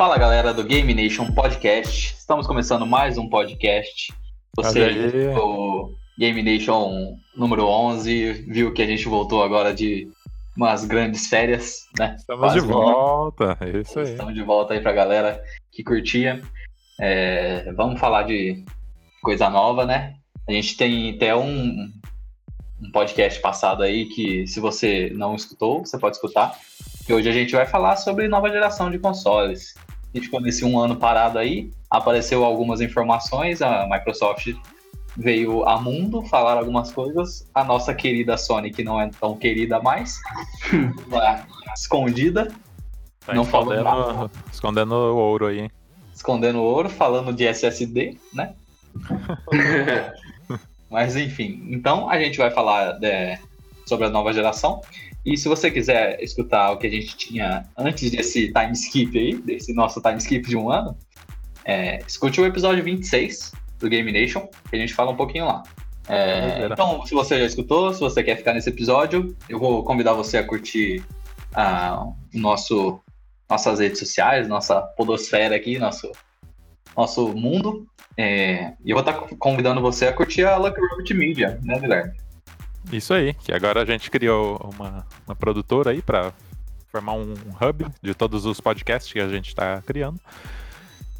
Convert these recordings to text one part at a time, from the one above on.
Fala galera do Game Nation Podcast. Estamos começando mais um podcast. Você o Game Nation número 11 viu que a gente voltou agora de umas grandes férias, né? Estamos Quase de volta, é isso aí. Estamos de volta aí pra galera que curtia. É, vamos falar de coisa nova, né? A gente tem até um, um podcast passado aí que, se você não escutou, você pode escutar. E hoje a gente vai falar sobre nova geração de consoles. A gente ficou nesse um ano parado aí, apareceu algumas informações, a Microsoft veio a mundo falar algumas coisas, a nossa querida Sony, que não é tão querida mais, escondida, tá não escondendo, falou escondendo o ouro aí, hein? Escondendo o ouro, falando de SSD, né? Mas enfim, então a gente vai falar de, é, sobre a nova geração. E se você quiser escutar o que a gente tinha antes desse time skip aí, desse nosso time skip de um ano, é, escute o episódio 26 do Game Nation, que a gente fala um pouquinho lá. É, então, se você já escutou, se você quer ficar nesse episódio, eu vou convidar você a curtir uh, nosso, nossas redes sociais, nossa podosfera aqui, nosso, nosso mundo. É, e eu vou estar tá convidando você a curtir a Lucky Robot Media, né, Guilherme? Isso aí, que agora a gente criou uma, uma produtora aí para formar um hub de todos os podcasts que a gente está criando.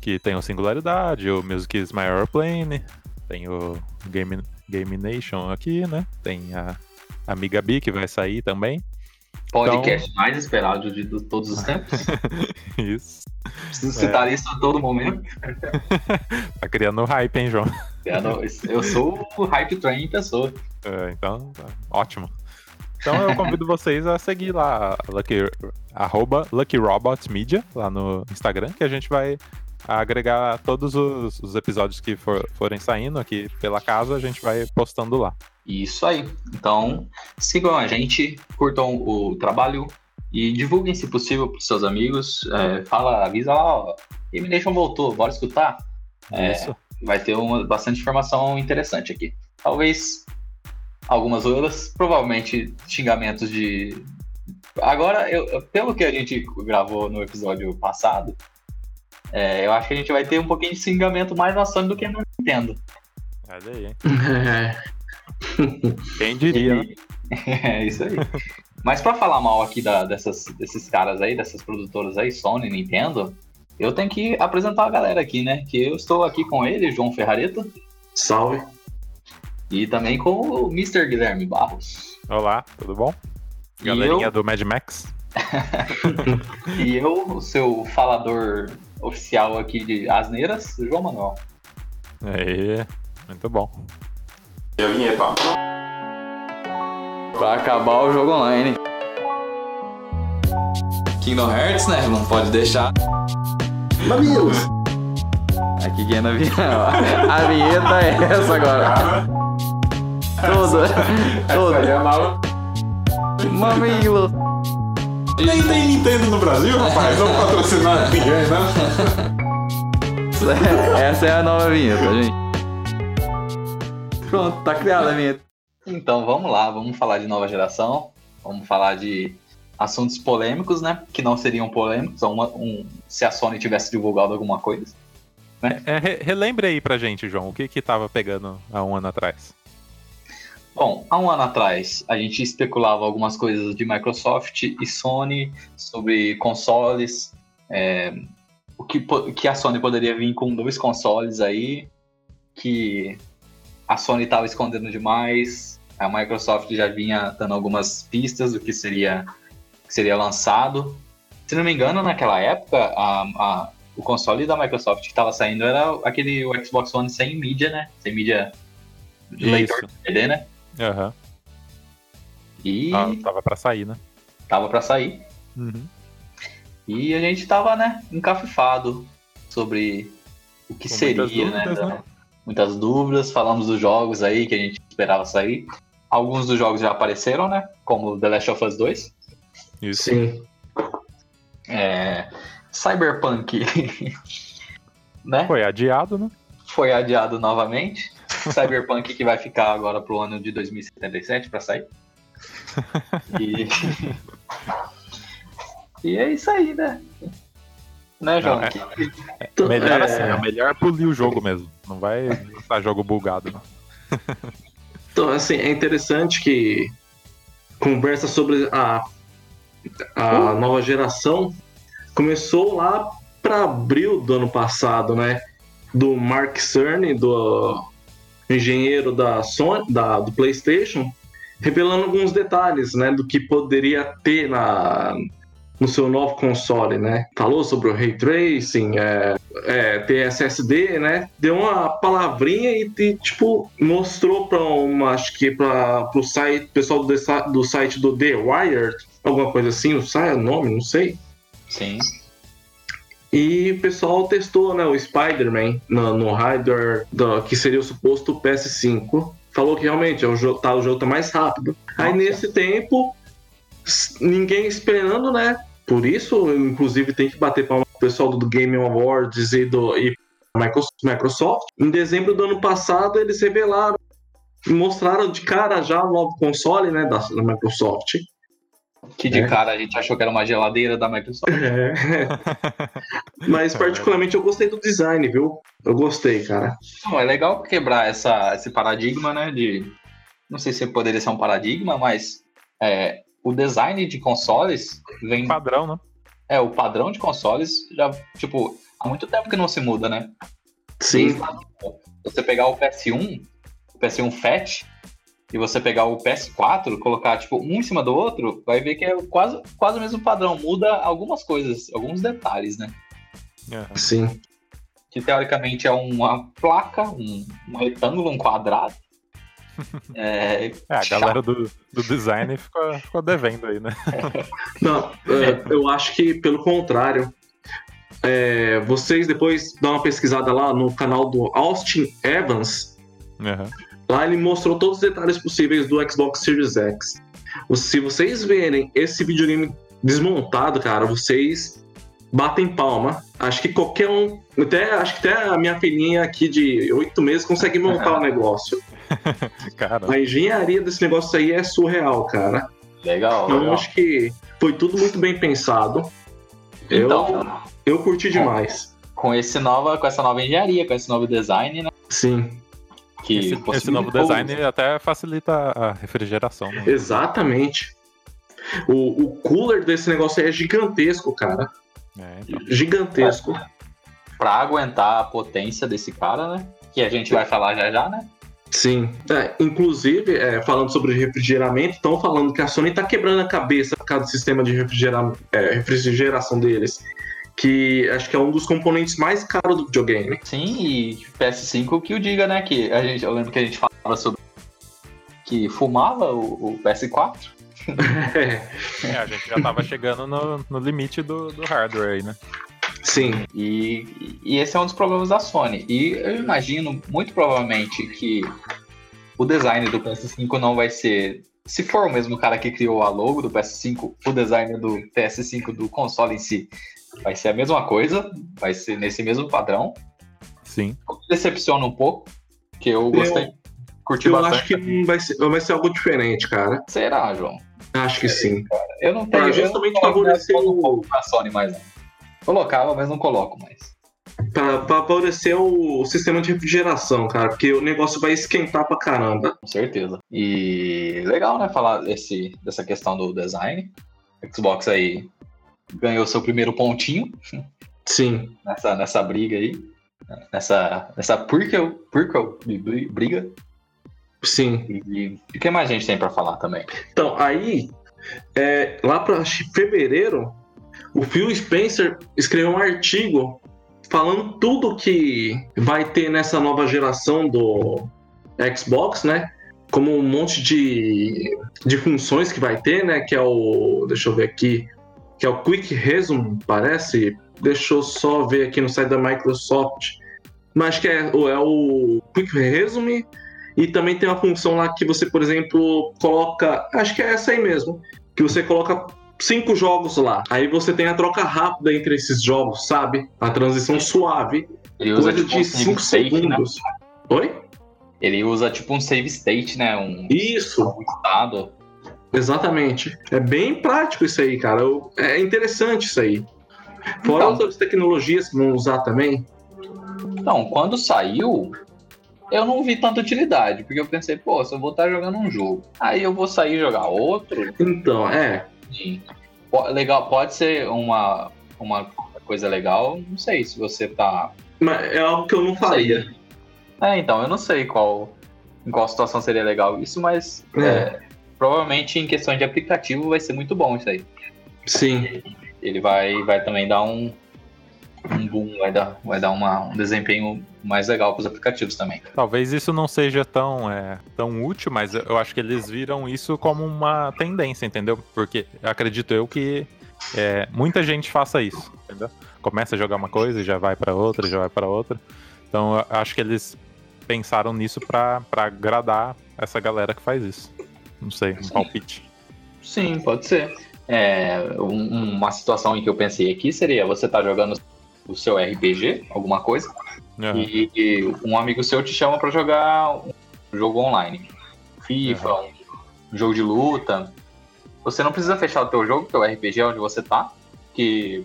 Que tem o Singularidade, o Music is My Airplane, tem o Game, Game Nation aqui, né? Tem a Amiga B que vai sair também. Podcast então... mais esperado de, de todos os tempos. isso. Preciso citar é. isso a todo momento. tá criando hype, hein, João? Eu sou o hype train em pessoa. É, então, ótimo. Então eu convido vocês a seguir lá, Lucky, arroba Lucky Robot Media, lá no Instagram, que a gente vai agregar todos os, os episódios que for, forem saindo aqui pela casa, a gente vai postando lá. Isso aí. Então, sigam a gente, curtam o trabalho e divulguem, se possível, para os seus amigos. É, fala, avisa lá, ó, Game Nation voltou, bora escutar. É, Isso. Vai ter uma, bastante informação interessante aqui. Talvez algumas horas, provavelmente xingamentos de. Agora, eu, pelo que a gente gravou no episódio passado, é, eu acho que a gente vai ter um pouquinho de xingamento mais na Sony do que no Nintendo. Olha aí, hein? Quem diria? E... é isso aí. Mas para falar mal aqui da, dessas, desses caras aí, dessas produtoras aí, Sony, Nintendo, eu tenho que apresentar a galera aqui, né? Que eu estou aqui com ele, João Ferrareta. Salve. E também com o Mr. Guilherme Barros. Olá, tudo bom? Galerinha eu... do Mad Max. e eu, o seu falador oficial aqui de Asneiras, João Manuel. Aí, muito bom. E a vinheta? Pra acabar o jogo online. Kingdom Hearts, né? Não pode deixar. Mamilos! Aqui quem é na vinheta. A vinheta é essa agora. Tudo. Tudo. É Mamilo. Nem tem Nintendo no Brasil, rapaz. Não patrocinar ninguém, né? Essa é a nova vinheta, gente. Pronto, tá criada a vinheta. Então vamos lá, vamos falar de nova geração. Vamos falar de assuntos polêmicos, né? Que não seriam polêmicos uma, um, se a Sony tivesse divulgado alguma coisa. Né? É, relembre aí pra gente, João, o que que tava pegando há um ano atrás? Bom, há um ano atrás a gente especulava algumas coisas de Microsoft e Sony sobre consoles, é, o que, que a Sony poderia vir com dois consoles aí, que a Sony estava escondendo demais, a Microsoft já vinha dando algumas pistas do que seria, que seria lançado. Se não me engano, naquela época, a, a, o console da Microsoft que estava saindo era aquele o Xbox One sem mídia, né? Sem mídia de leitor de CD, né? Aham. Uhum. E. Ah, tava pra sair, né? Tava pra sair. Uhum. E a gente tava, né, encafifado sobre o que Com seria, né, dúvidas, né? Muitas dúvidas, falamos dos jogos aí que a gente esperava sair. Alguns dos jogos já apareceram, né? Como The Last of Us 2. Isso. Sim. É... Cyberpunk. né? Foi adiado, né? Foi adiado novamente. Cyberpunk que vai ficar agora pro ano de 2077 para sair. E... e é isso aí, né? Né, João? Não, é- Então, Melhor é, assim, é melhor polir o jogo mesmo. Não vai estar jogo bugado, não. Então, assim, é interessante que conversa sobre a, a nova geração começou lá para abril do ano passado, né? Do Mark Cerny, do engenheiro da Sony, da, do PlayStation, revelando alguns detalhes, né, do que poderia ter na no seu novo console, né? Falou sobre o ray tracing, é, é, ter SSD, né? Deu uma palavrinha e, e, tipo mostrou para uma, acho que para o site, pessoal do, do site do The Wired, alguma coisa assim, não sai o nome, não sei. Sim. E o pessoal testou, né, o Spider-Man no, no hardware do, que seria o suposto PS5. Falou que realmente é o jogo, tá, o jogo tá mais rápido. Aí Nossa. nesse tempo, ninguém esperando, né? Por isso, inclusive, tem que bater palma pro pessoal do Game Awards e do e Micro- Microsoft. Em dezembro do ano passado, eles revelaram e mostraram de cara já o novo console, né, da, da Microsoft. Que de É. cara a gente achou que era uma geladeira da Microsoft. É. Mas particularmente eu gostei do design, viu? Eu gostei, cara. Não, é legal quebrar essa, esse paradigma, né? De. Não sei se poderia ser um paradigma, mas é, o design de consoles vem. Padrão, né? É, o padrão de consoles já, tipo, há muito tempo que não se muda, né? Sim. Você pegar o PS1, o PS1 Fat, e você pegar o PS4, colocar, tipo, um em cima do outro, vai ver que é quase, quase o mesmo padrão. Muda algumas coisas, alguns detalhes, né? Aham. Sim. que teoricamente é uma placa, um, um retângulo, um quadrado. É, É, a galera do, do design ficou, ficou devendo aí, né? Não, é, eu acho que pelo contrário. É, vocês depois dão uma pesquisada lá no canal do Austin Evans. Aham. Lá ele mostrou todos os detalhes possíveis do Xbox Series X. Se vocês verem esse videogame desmontado, cara, vocês batem palma. Acho que qualquer um, até acho que até a minha filhinha aqui de oito meses consegue montar o negócio. Cara, A engenharia desse negócio aí é surreal, cara. legal. Então eu legal. acho que foi tudo muito bem pensado. Eu, Então, eu curti demais. com, esse nova, com essa nova engenharia, com esse novo design, né? Sim, Que esse, esse novo design até facilita a refrigeração. Né? exatamente. O, o cooler desse negócio aí é gigantesco, cara. É, então. Gigantesco. Pra aguentar a potência desse cara, né? Que a gente vai falar já já, né? Sim. É, inclusive, é, falando sobre refrigeramento, estão falando que a Sony tá quebrando a cabeça por causa do sistema de refrigera- é, refrigeração deles. Que acho que é um dos componentes mais caros do videogame. Sim, e PS5 que o diga, né? Que a gente, eu lembro que a gente falava sobre que fumava o, o PS4. É, a gente já tava chegando no, no limite do, do hardware aí, né? sim, E, e esse é um dos problemas da Sony. E eu imagino, muito provavelmente, que o design do PS5 não vai ser. Se for o mesmo cara que criou a logo do PS5, o design do PS5 do console em si vai ser a mesma coisa, vai ser nesse mesmo padrão. Sim. Decepciona um pouco, que eu gostei, curti eu bastante. acho que vai ser, vai ser algo diferente, cara. Será, João? Acho que sim. Eu não tenho. Pra eu não justamente coloco favorecer o- pra Sony mais não. Colocava, mas não coloco mais. Pra, pra favorecer o, o sistema de refrigeração, cara, porque o negócio vai esquentar pra caramba. Com certeza. E legal, né, falar desse, dessa questão do design. Xbox aí ganhou seu primeiro pontinho Sim, nessa, nessa briga aí. Nessa, nessa Purkel, Purkel briga. Sim. E, o que mais a gente tem pra falar também? Então, aí, é, lá que fevereiro, o Phil Spencer escreveu um artigo falando tudo que vai ter nessa nova geração do Xbox, né? Como um monte de, de funções que vai ter, né? Que é o. Deixa eu ver aqui. Que é o Quick Resume, parece. Deixa eu só ver aqui no site da Microsoft. Mas acho que é, o- é o Quick Resume. E também tem uma função lá que você, por exemplo, coloca. Acho que é essa aí mesmo. Que você coloca cinco jogos lá. Aí você tem a troca rápida entre esses jogos, sabe? A transição suave. Ele usa tipo um de save 5 state, né? segundos. Oi? Ele usa tipo um save state, né? Um, Isso, um estado. exatamente. É bem prático isso aí, cara. Eu- É interessante isso aí. Fora Então. outras tecnologias que vão usar também. Então, quando saiu, eu não vi tanta utilidade, porque eu pensei, pô, se eu vou estar jogando um jogo, aí eu vou sair jogar outro, Então, é. Sim. Legal, pode ser uma, uma coisa legal, não sei se você tá. Mas é algo que eu não faria. É, então, eu não sei qual, em qual situação seria legal isso, mas É. é, provavelmente em questão de aplicativo vai ser muito bom isso aí. Sim. Ele vai, vai também dar um, um boom, vai dar, vai dar uma, um desempenho mais legal para os aplicativos também. Talvez isso não seja tão, é, tão útil, mas eu acho que eles viram isso como uma tendência, entendeu? Porque acredito eu que é, muita gente faça isso, entendeu? Começa a jogar uma coisa e já vai pra outra, já vai pra outra. Então eu acho que eles pensaram nisso pra pra agradar essa galera que faz isso. Não sei, um Sim. palpite. Sim, pode ser. É, um- uma situação em que eu pensei aqui seria você tá jogando o seu RPG, alguma coisa, Aham. e, e um amigo seu te chama pra jogar um jogo online. FIFA, um jogo de luta. Você não precisa fechar o teu jogo, teu RPG onde você tá, que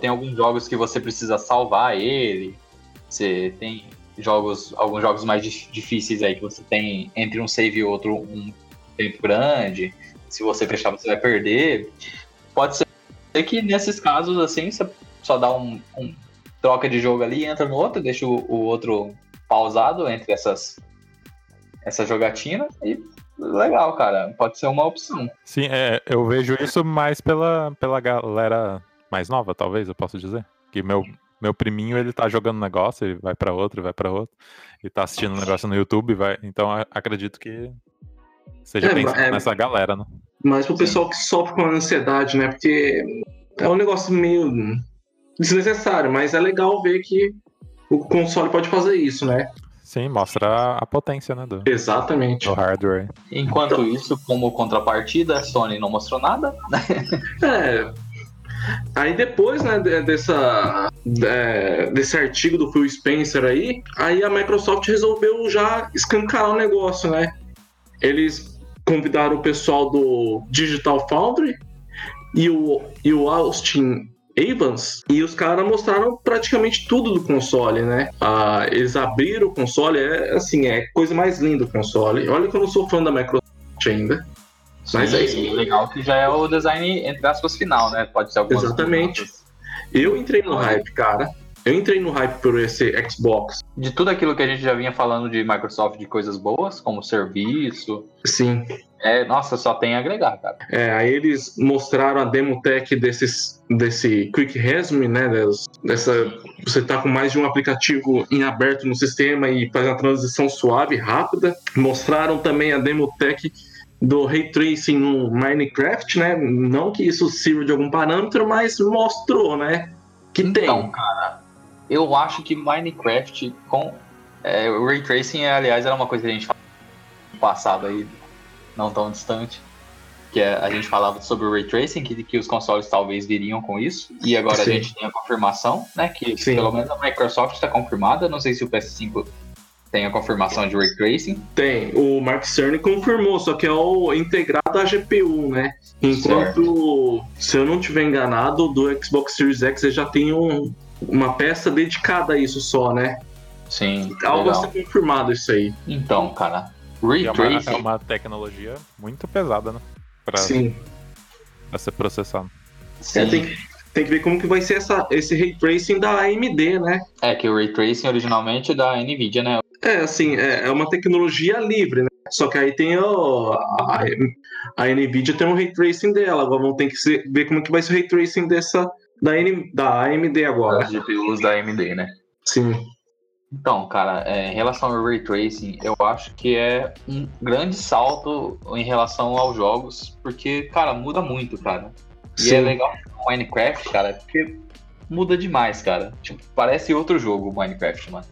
tem alguns jogos que você precisa salvar ele. Você tem jogos, alguns jogos mais dif- difíceis aí que você tem entre um save e outro um tempo grande. Se você fechar, você vai perder. Pode ser que nesses casos assim, você só dá um, um troca de jogo ali, entra no outro, deixa o, o outro pausado entre essas essa jogatina e legal, cara. Pode ser uma opção. Sim, é, eu vejo isso mais pela, pela galera mais nova, talvez, eu posso dizer. Que meu, meu priminho, ele tá jogando negócio, ele vai pra outro, vai pra outro. E tá assistindo um negócio no YouTube, vai. Então acredito que seja É, é- nessa galera, né? Mas pro pessoal que sofre com ansiedade, né? Porque é um negócio meio desnecessário, mas é legal ver que o console pode fazer isso, né? Sim, mostra a, a potência, né, do, Exatamente. do hardware. Enquanto isso, como contrapartida, a Sony não mostrou nada. É. Aí depois, né, de- dessa, é, desse artigo do Phil Spencer aí, aí a Microsoft resolveu já escancarar o negócio, né? Eles convidaram o pessoal do Digital Foundry e o, e o Austin Evans e os caras mostraram praticamente tudo do console, né? Ah, eles abriram o console, é assim, é coisa mais linda o console. Olha que eu não sou fã da Microsoft ainda. Mas é isso. Legal que já é o design, entre aspas, final, né? Pode ser Exatamente. mudanças. Eu entrei no hype, cara. Eu entrei no hype por esse Xbox. De tudo aquilo que a gente já vinha falando de Microsoft de coisas boas, como serviço. Sim. É, nossa, só tem a agregar, cara. É, aí eles mostraram a demo tech desses, desse Quick Resume, né? des- Dessa, você tá com mais de um aplicativo em aberto no sistema e faz uma transição suave, rápida. Mostraram também a demo tech do Ray Tracing no Minecraft, né? Não que isso sirva de algum parâmetro, mas mostrou, né? Que Então, tem. cara, eu acho que Minecraft com. É, o Ray Tracing, aliás, era uma coisa que a gente falava no passado aí, não tão distante. Que é, a gente falava sobre o Ray Tracing, que, que os consoles talvez viriam com isso. E agora Sim. a gente tem a confirmação, né? Que Sim. pelo menos a Microsoft está confirmada. Não sei se o PS5 tem a confirmação de Ray Tracing. Tem. O Mark Cerny confirmou, só que é o integrado à GPU, né? Enquanto, se eu não tiver enganado, do Xbox Series X já tem um- uma peça dedicada a isso só, né? Sim, Algo a legal. ser confirmado isso aí. Então, cara, Ray E é é uma tecnologia muito pesada, né? Pra, Sim. pra ser processado. sim. É, tem, que- tem que ver como que vai ser essa, esse ray tracing da AMD, né? É que o Ray Tracing originalmente é da Nvidia, né? É, assim, é, é uma tecnologia livre, né? Só que aí tem o, a, a Nvidia tem um ray tracing dela. Agora vamos ter que ser- ver como que vai ser o ray tracing dessa da, N, da AMD agora. As GPUs da AMD, né? Sim. Então, cara, é, em relação ao Ray Tracing, eu acho que é um grande salto em relação aos jogos, porque, cara, muda muito, cara. E Sim. é legal no Minecraft, cara, porque muda demais, cara. Tipo, parece outro jogo o Minecraft, mano.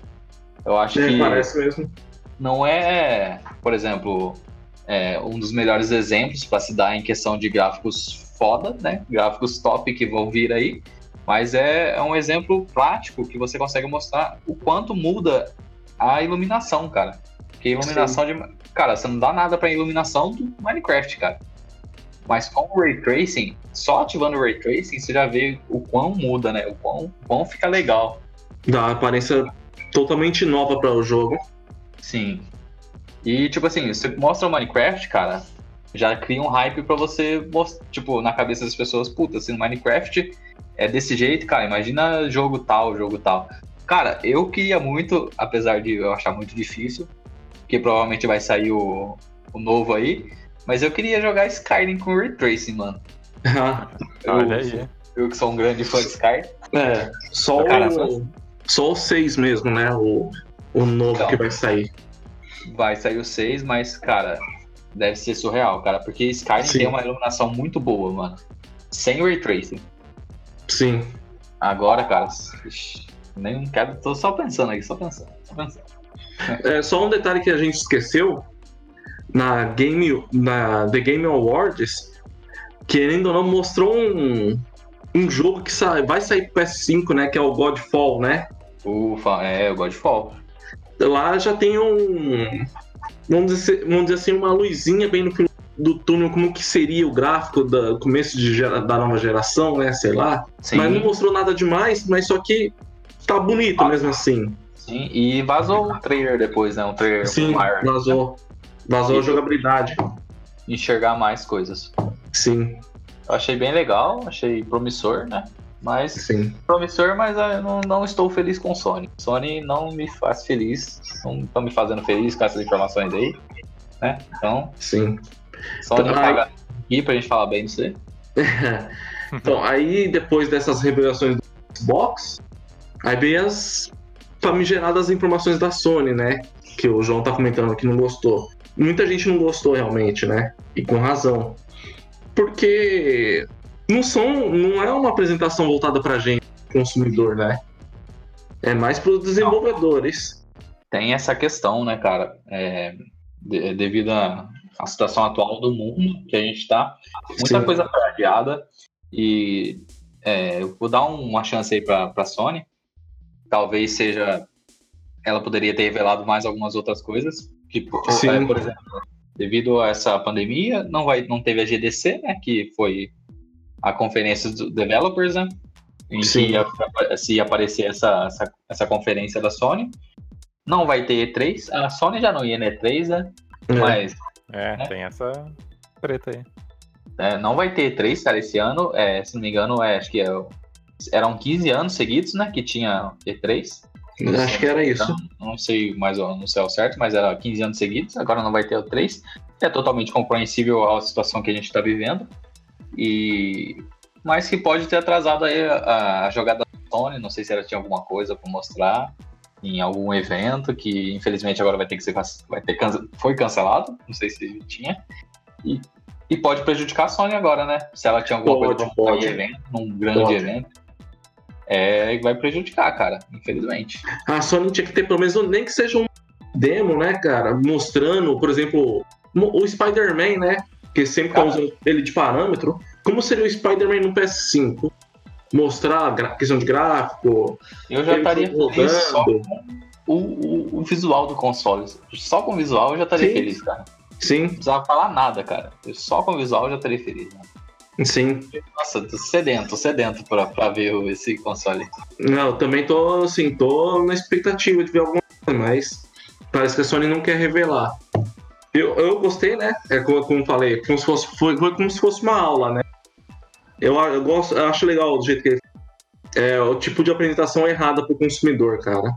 Eu acho É, que parece mesmo. não é, por exemplo, é, um dos melhores exemplos para se dar em questão de gráficos foda, né? Gráficos top que vão vir aí. Mas é, é um exemplo prático que você consegue mostrar o quanto muda a iluminação, cara. Porque a iluminação de. Cara, você não dá nada pra iluminação do Minecraft, cara. Mas com o Ray Tracing, só ativando o Ray Tracing, você já vê o quão muda, né? O quão, o quão fica legal. Dá uma aparência totalmente nova para o jogo. Sim. E, tipo assim, você mostra o Minecraft, cara, já cria um hype pra você, most- tipo, na cabeça das pessoas, puta, se no Minecraft é desse jeito, cara, imagina jogo tal, jogo tal. Cara, eu queria muito, apesar de eu achar muito difícil, porque provavelmente vai sair o, o novo aí, mas eu queria jogar Skyrim com Ray Tracing, mano. Eu, Olha aí. eu que sou um grande fã de Skyrim. é, só Cara, o, só o 6 mesmo, né? O, o novo Então. que vai sair. Vai sair o 6, mas, cara, deve ser surreal, cara, porque Skyrim Sim. tem uma iluminação muito boa, mano. Sem Ray Tracing. Sim. Agora, cara, nem quero, tô só pensando aqui, só pensando, só pensando. É, só um detalhe que a gente esqueceu. Na Game, na The Game Awards, querendo ou não, mostrou um, um jogo que sai, vai sair pro PS5, né? Que é o Godfall, né? Ufa, é, o Godfall. Lá já tem um. Vamos dizer, vamos dizer assim, uma luzinha bem no fim do túnel, como que seria o gráfico do começo de da nova geração, né? Sei lá. Sim, Mas não mostrou nada demais, mas só que tá bonito mesmo assim. sim, e vazou o trailer depois, né? Um trailer Sim, maior. vazou. Vazou a E- jogabilidade. Enxergar mais coisas. Sim, Eu achei bem legal, achei promissor, né? Mas sim. promissor, mas ah, eu não, não estou feliz com Sony. Sony não me faz feliz, não estão me fazendo feliz com essas informações aí, né? Então, Sim. Sony Ai. paga aqui pra gente falar bem disso aí. então, aí depois dessas revelações do Xbox, aí veio as famigeradas informações da Sony, né? Que o João tá comentando que não gostou. Muita gente não gostou realmente, né? E com razão. Porque não são, não é uma apresentação voltada pra gente, consumidor, né? É mais para os desenvolvedores. tem essa questão, né, cara? É, de- devido à à situação atual do mundo que a gente tá, muita Sim. coisa foi adiada e é, eu vou dar um- uma chance aí pra, pra Sony. Talvez seja. Ela poderia ter revelado mais algumas outras coisas. Tipo, Sim. é, por exemplo, devido a essa pandemia, não, vai, não teve a GDC, né? Que foi a conferência dos developers, né? Em Sim. que ia, se ia aparecer essa, essa, essa conferência da Sony. Não vai ter E3. A Sony já não ia na E3, né? É. Mas É, Né? tem essa treta aí. é, não vai ter E3, cara, esse ano. É, se não me engano, é, acho que é, eram 15 anos seguidos, né? Que tinha E3. Acho que era isso. Não, não sei mais o- não sei ao certo, mas era 15 anos seguidos. Agora não vai ter o 3. É totalmente compreensível a situação que a gente está vivendo. E mas que pode ter atrasado aí a, a jogada da Sony. Não sei se ela tinha alguma coisa para mostrar em algum evento que infelizmente agora vai ter que ser vai ter foi cancelado. Não sei se tinha. E, e pode prejudicar a Sony agora, né? Se ela tinha alguma Pode, coisa pode. em evento, num grande Pode. evento. É, vai prejudicar, cara, infelizmente. A Sony tinha que ter pelo menos nem que seja um demo, né, cara? Mostrando, por exemplo, o Spider-Man, né? Que sempre tá usando ele de parâmetro. Como seria o Spider-Man no PS5? Mostrar a questão de gráfico. Eu já estaria rodando. só o, o, o visual do console. Só com o visual eu já estaria Sim. feliz, cara. Não Sim, precisava falar nada, cara. Eu Só com o visual eu já estaria feliz. Né? sim. Nossa, tô sedento, tô sedento pra, pra ver esse console. Não, eu também tô, assim, tô na expectativa de ver alguma coisa, mas parece que a Sony não quer revelar. Eu, eu gostei, né? É como, como falei, como se fosse, foi, foi como se fosse uma aula, né? Eu, eu, gosto, eu acho legal do jeito que ele é o tipo de apresentação errada pro consumidor, cara.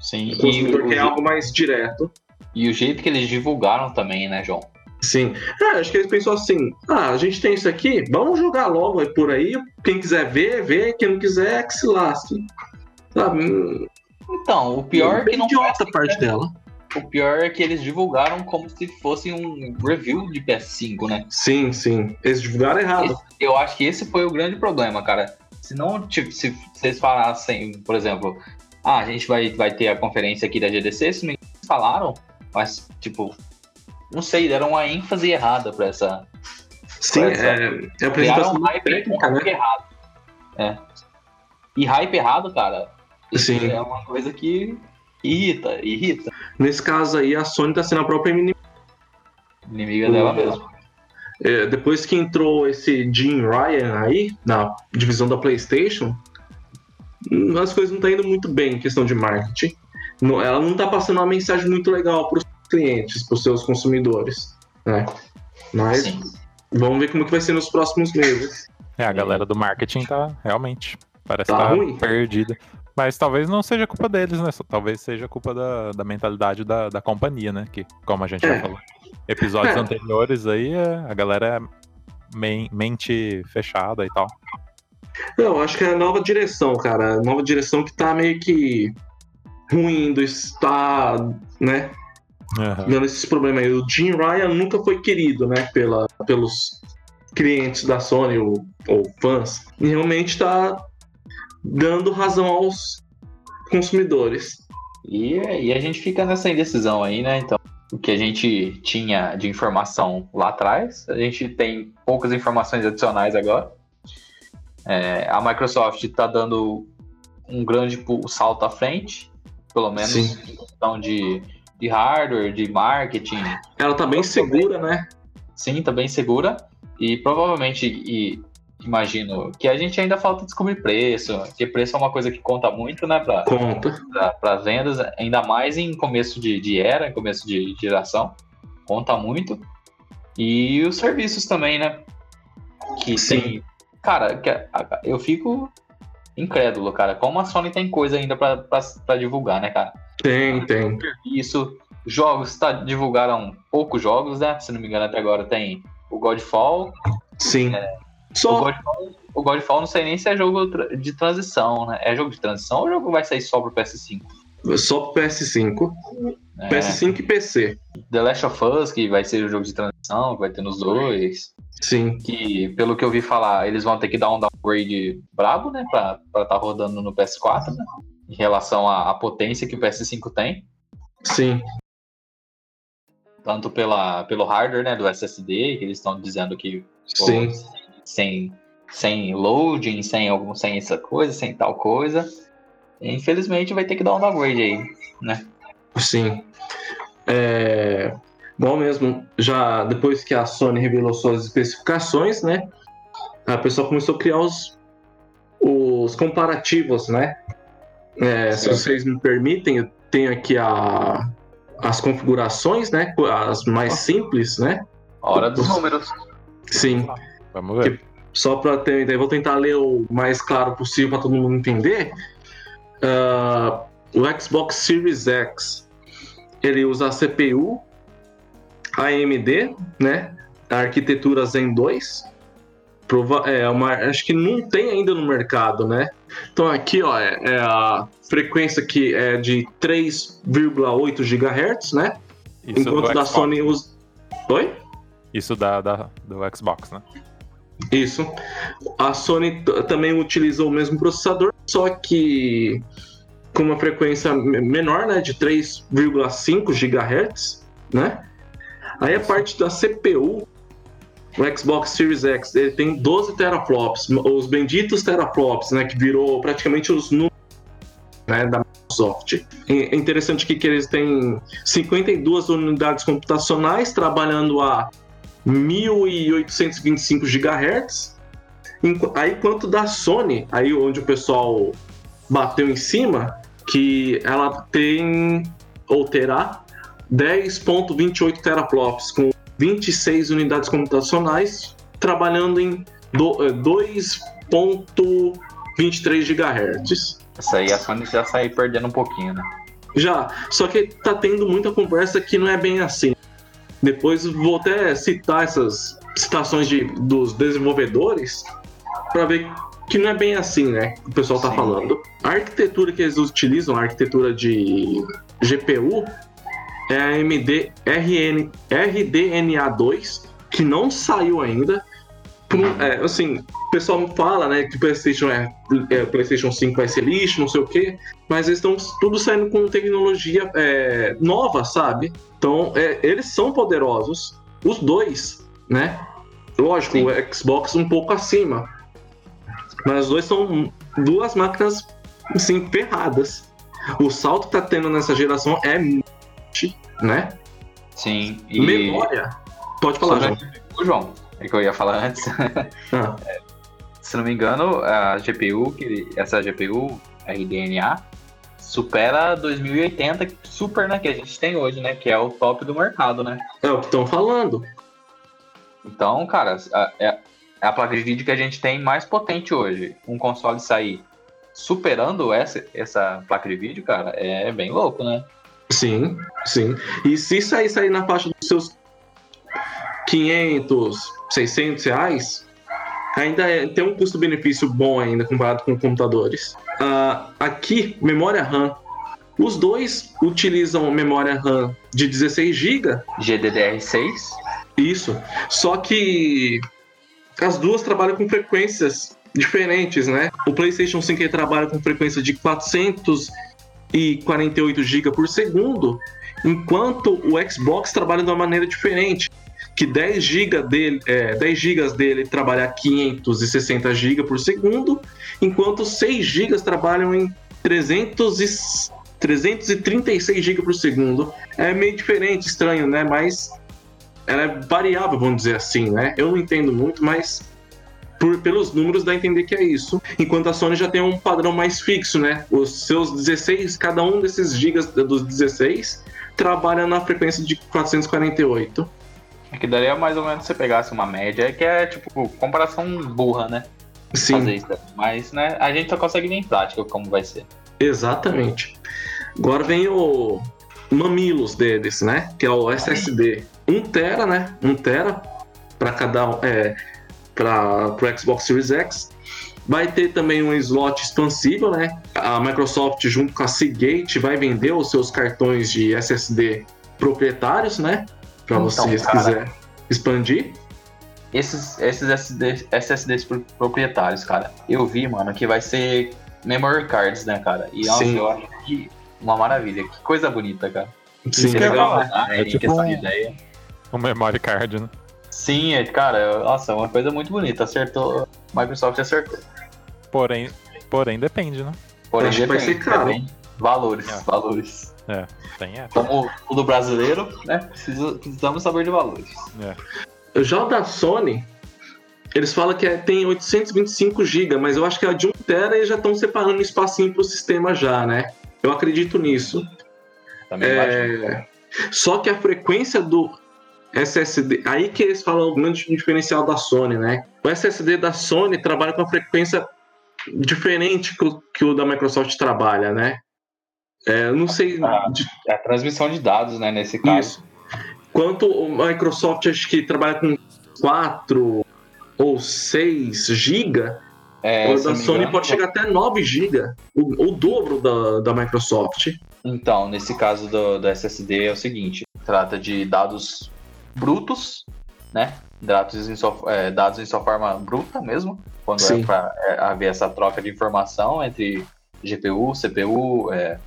Sim, O e consumidor o, quer algo mais direto. e o jeito que eles divulgaram também, né, João? Sim. É, acho que eles pensou assim: ah, a gente tem isso aqui, vamos jogar logo por aí. Quem quiser ver, vê. Quem não quiser, é que se lasque. Sabe? Hum, Então, o pior é que não idiota parece a parte dela. O pior é que eles divulgaram como se fosse um review de PS5, né? Sim, sim. Eles divulgaram errado. Eu acho que esse foi o grande problema, cara. Se não, tipo, se vocês falassem, por exemplo, ah, a gente vai, vai ter a conferência aqui da GDC, se não falaram, mas, tipo, não sei, deram uma ênfase errada pra essa. Sim, Essa- é, é a Criaram apresentação hype, técnica, né? errado. É. E hype errado, cara, Sim. é uma coisa que irrita, irrita. Nesse caso aí, a Sony tá sendo a própria inimiga. Inimiga dela mesmo. é, depois que entrou esse Jim Ryan aí, na divisão da PlayStation, hum, as coisas não estão indo muito bem em questão de marketing. Não- ela não está passando uma mensagem muito legal para os clientes, para os seus consumidores. Né? Mas Sim. vamos ver como que vai ser nos próximos meses. É, a galera do marketing tá realmente. Parece Tá que tá ruim? perdida. Mas talvez não seja culpa deles, né? Só- Talvez seja culpa da, da mentalidade da, da companhia, né? Que, como a gente É. já falou. Episódios É. anteriores aí, é, a galera é men- mente fechada e tal. Eu acho que é a nova direção, cara. A nova direção que tá meio que ruindo, está, né? Aham. dando esses problemas aí. O Jim Ryan nunca foi querido, né, pela, pelos clientes da Sony ou, ou fãs. E realmente tá dando razão aos consumidores. E, e a gente fica nessa indecisão aí, né? Então, o que a gente tinha de informação lá atrás, a gente tem poucas informações adicionais agora. É, a Microsoft está dando um grande salto à frente, pelo menos Sim. em questão de, de hardware, de marketing. Ela tá bem segura, né? Sim, tá bem segura. E provavelmente, e imagino que a gente ainda falta descobrir preço, porque preço é uma coisa que conta muito, né? Pra, Conta. para vendas, ainda mais em começo de, de era, em começo de geração. conta muito. E os serviços também, né? Que Sim. tem. Cara, eu fico incrédulo, cara. Como a Sony tem coisa ainda pra divulgar, né, cara? Tem, tem. Isso. Jogos, tá, divulgaram poucos jogos, né? Se não me engano, até agora tem o Godfall. Sim. É. O Só Godfall, o Godfall não sei nem se é jogo de transição, né? É jogo de transição ou o jogo vai sair só pro PS5? só pro PS5, É. PS5 e PC. The Last of Us, que vai ser o jogo de transição, que vai ter nos dois. Sim. Que, pelo que eu vi falar, eles vão ter que dar um downgrade brabo, né? Pra estar tá rodando no PS4, né? Em relação à, à potência que o PS5 tem. Sim. Tanto pela, pelo hardware, né? Do SSD, que eles estão dizendo que pô, Sim. Sem, sem loading, sem, algum, sem essa coisa, sem tal coisa. Infelizmente vai ter que dar um downgrade aí, né? Sim. É, bom mesmo, já depois que a Sony revelou suas especificações, né? A pessoa começou a criar os, os comparativos, né? É, se vocês me permitem, eu tenho aqui a, as configurações, né? As mais simples, né? Hora dos números. Sim. Vamos ver. Só para ter uma ideia, vou tentar ler o mais claro possível para todo mundo entender. Ah, o Xbox Series X ele usa a CPU AMD, né? A arquitetura Zen 2. Prova é uma, acho que não tem ainda no mercado, né? Então aqui, ó, é, é a frequência que é de 3,8 GHz, né? Isso Enquanto da Xbox. Sony usa. Oi? Isso da, da- do Xbox, né? Isso. A Sony também utiliza o mesmo processador, só que com uma frequência me- menor, né, de 3,5 GHz, né? Aí a parte da CPU, o Xbox Series X, ele tem 12 teraflops, os benditos teraflops, né, que virou praticamente os números né, da Microsoft. É interessante que eles têm 52 unidades computacionais trabalhando a 1825 GHz. Aí quanto da Sony, aí onde o pessoal bateu em cima, que ela tem ou terá 10.28 teraflops com 26 unidades computacionais trabalhando em do- eh, 2.23 GHz. Isso aí a Sony já sai perdendo um pouquinho, né? Já, só que tá tendo muita conversa que não é bem assim. Depois vou até citar essas citações de, dos desenvolvedores para ver que não é bem assim, né? O pessoal tá Sim. falando. A arquitetura que eles utilizam, a arquitetura de GPU, é a AMD RN, RDNA2, que não saiu ainda. É, assim, o pessoal fala, né, que o PlayStation é, é, PlayStation 5 vai ser lixo, não sei o quê, mas eles estão tudo saindo com tecnologia é, nova, sabe? Então, é, eles são poderosos, os dois, né? Lógico, Sim. o Xbox um pouco acima, mas os dois são duas máquinas, assim, ferradas. O salto que tá tendo nessa geração é muito, né? Sim. E Memória. Pode falar, João. João, é que eu ia falar antes. Ah, Se não me engano, a GPU, que essa GPU RDNA, supera a 2080 Super, né, que a gente tem hoje, né, que é o top do mercado, né? é o que estão falando. Então, cara, a- é é a placa de vídeo que a gente tem mais potente hoje. Um console sair superando essa, essa placa de vídeo, cara, é bem louco, né? Sim, sim. E se sair, sair na faixa dos seus 500, 600 reais, ainda é- tem um custo-benefício bom ainda comparado com computadores. Ah, aqui, memória RAM. Os dois utilizam memória RAM de 16 GB, GDDR6, isso. Só que as duas trabalham com frequências diferentes, né? O PlayStation 5 ele trabalha com frequência de 448 GB por segundo, enquanto o Xbox trabalha de uma maneira diferente. Que 10 GB dele, é, 10 GB dele trabalha a 560 GB por segundo, enquanto 6 GB trabalham em 300 e, 336 GB por segundo. É meio diferente, estranho, né? Mas ela é variável, vamos dizer assim, né? Eu não entendo muito, mas por- pelos números dá a entender que é isso. Enquanto a Sony já tem um padrão mais fixo, né? Os seus 16, cada um desses gigas dos 16 trabalha na frequência de 448. É que daria mais ou menos se você pegasse uma média, que é tipo comparação burra, né? Sim, Fazer isso. Mas, né, a gente só consegue ver em prática como vai ser. exatamente. Agora vem o mamilos deles, né? Que é o SSD. 1 tera, né? 1 tera para cada um, é, para o Xbox Series X. Vai ter também um slot expansível, né? A Microsoft, junto com a Seagate, vai vender os seus cartões de SSD proprietários, né? Para Então, você, se cara. quiser expandir. Esses, esses SSD, SSDs pro- proprietários, cara, eu vi, mano, que vai ser memory cards, né, cara? E nossa, eu acho que uma maravilha. Que coisa bonita, cara. Sim, que legal, né? É em tipo um- de ideia. O memory card, né? Sim, é, cara, nossa, é uma coisa muito bonita. Acertou. Microsoft acertou. Porém, porém depende, né? Porém, Acho que vai depende ser caro. também. Valores, É. valores. Tem essa. Como todo brasileiro, né? precisa- precisamos saber de valores. Já o da Sony, eles falam que é- tem 825 GB, mas eu acho que a de 1 tera eles já estão separando um espacinho para o sistema já, né? Eu acredito nisso. Também imagino. É, Só que a frequência do SSD, aí que eles falam o grande diferencial da Sony, né? O SSD da Sony trabalha com a frequência diferente que o, que o da Microsoft trabalha, né? É, eu não sei É a transmissão de dados, né, nesse caso. isso. Quanto o Microsoft acho que trabalha com 4 ou 6 GB, É, o da Sony engano, pode chegar até 9 GB, o, o dobro da, da Microsoft. Então, nesse caso do, do SSD é o seguinte: trata de dados brutos, né? Dados em sua, é, dados em sua forma bruta mesmo, quando Sim. é para haver essa troca de informação entre GPU, CPU, é,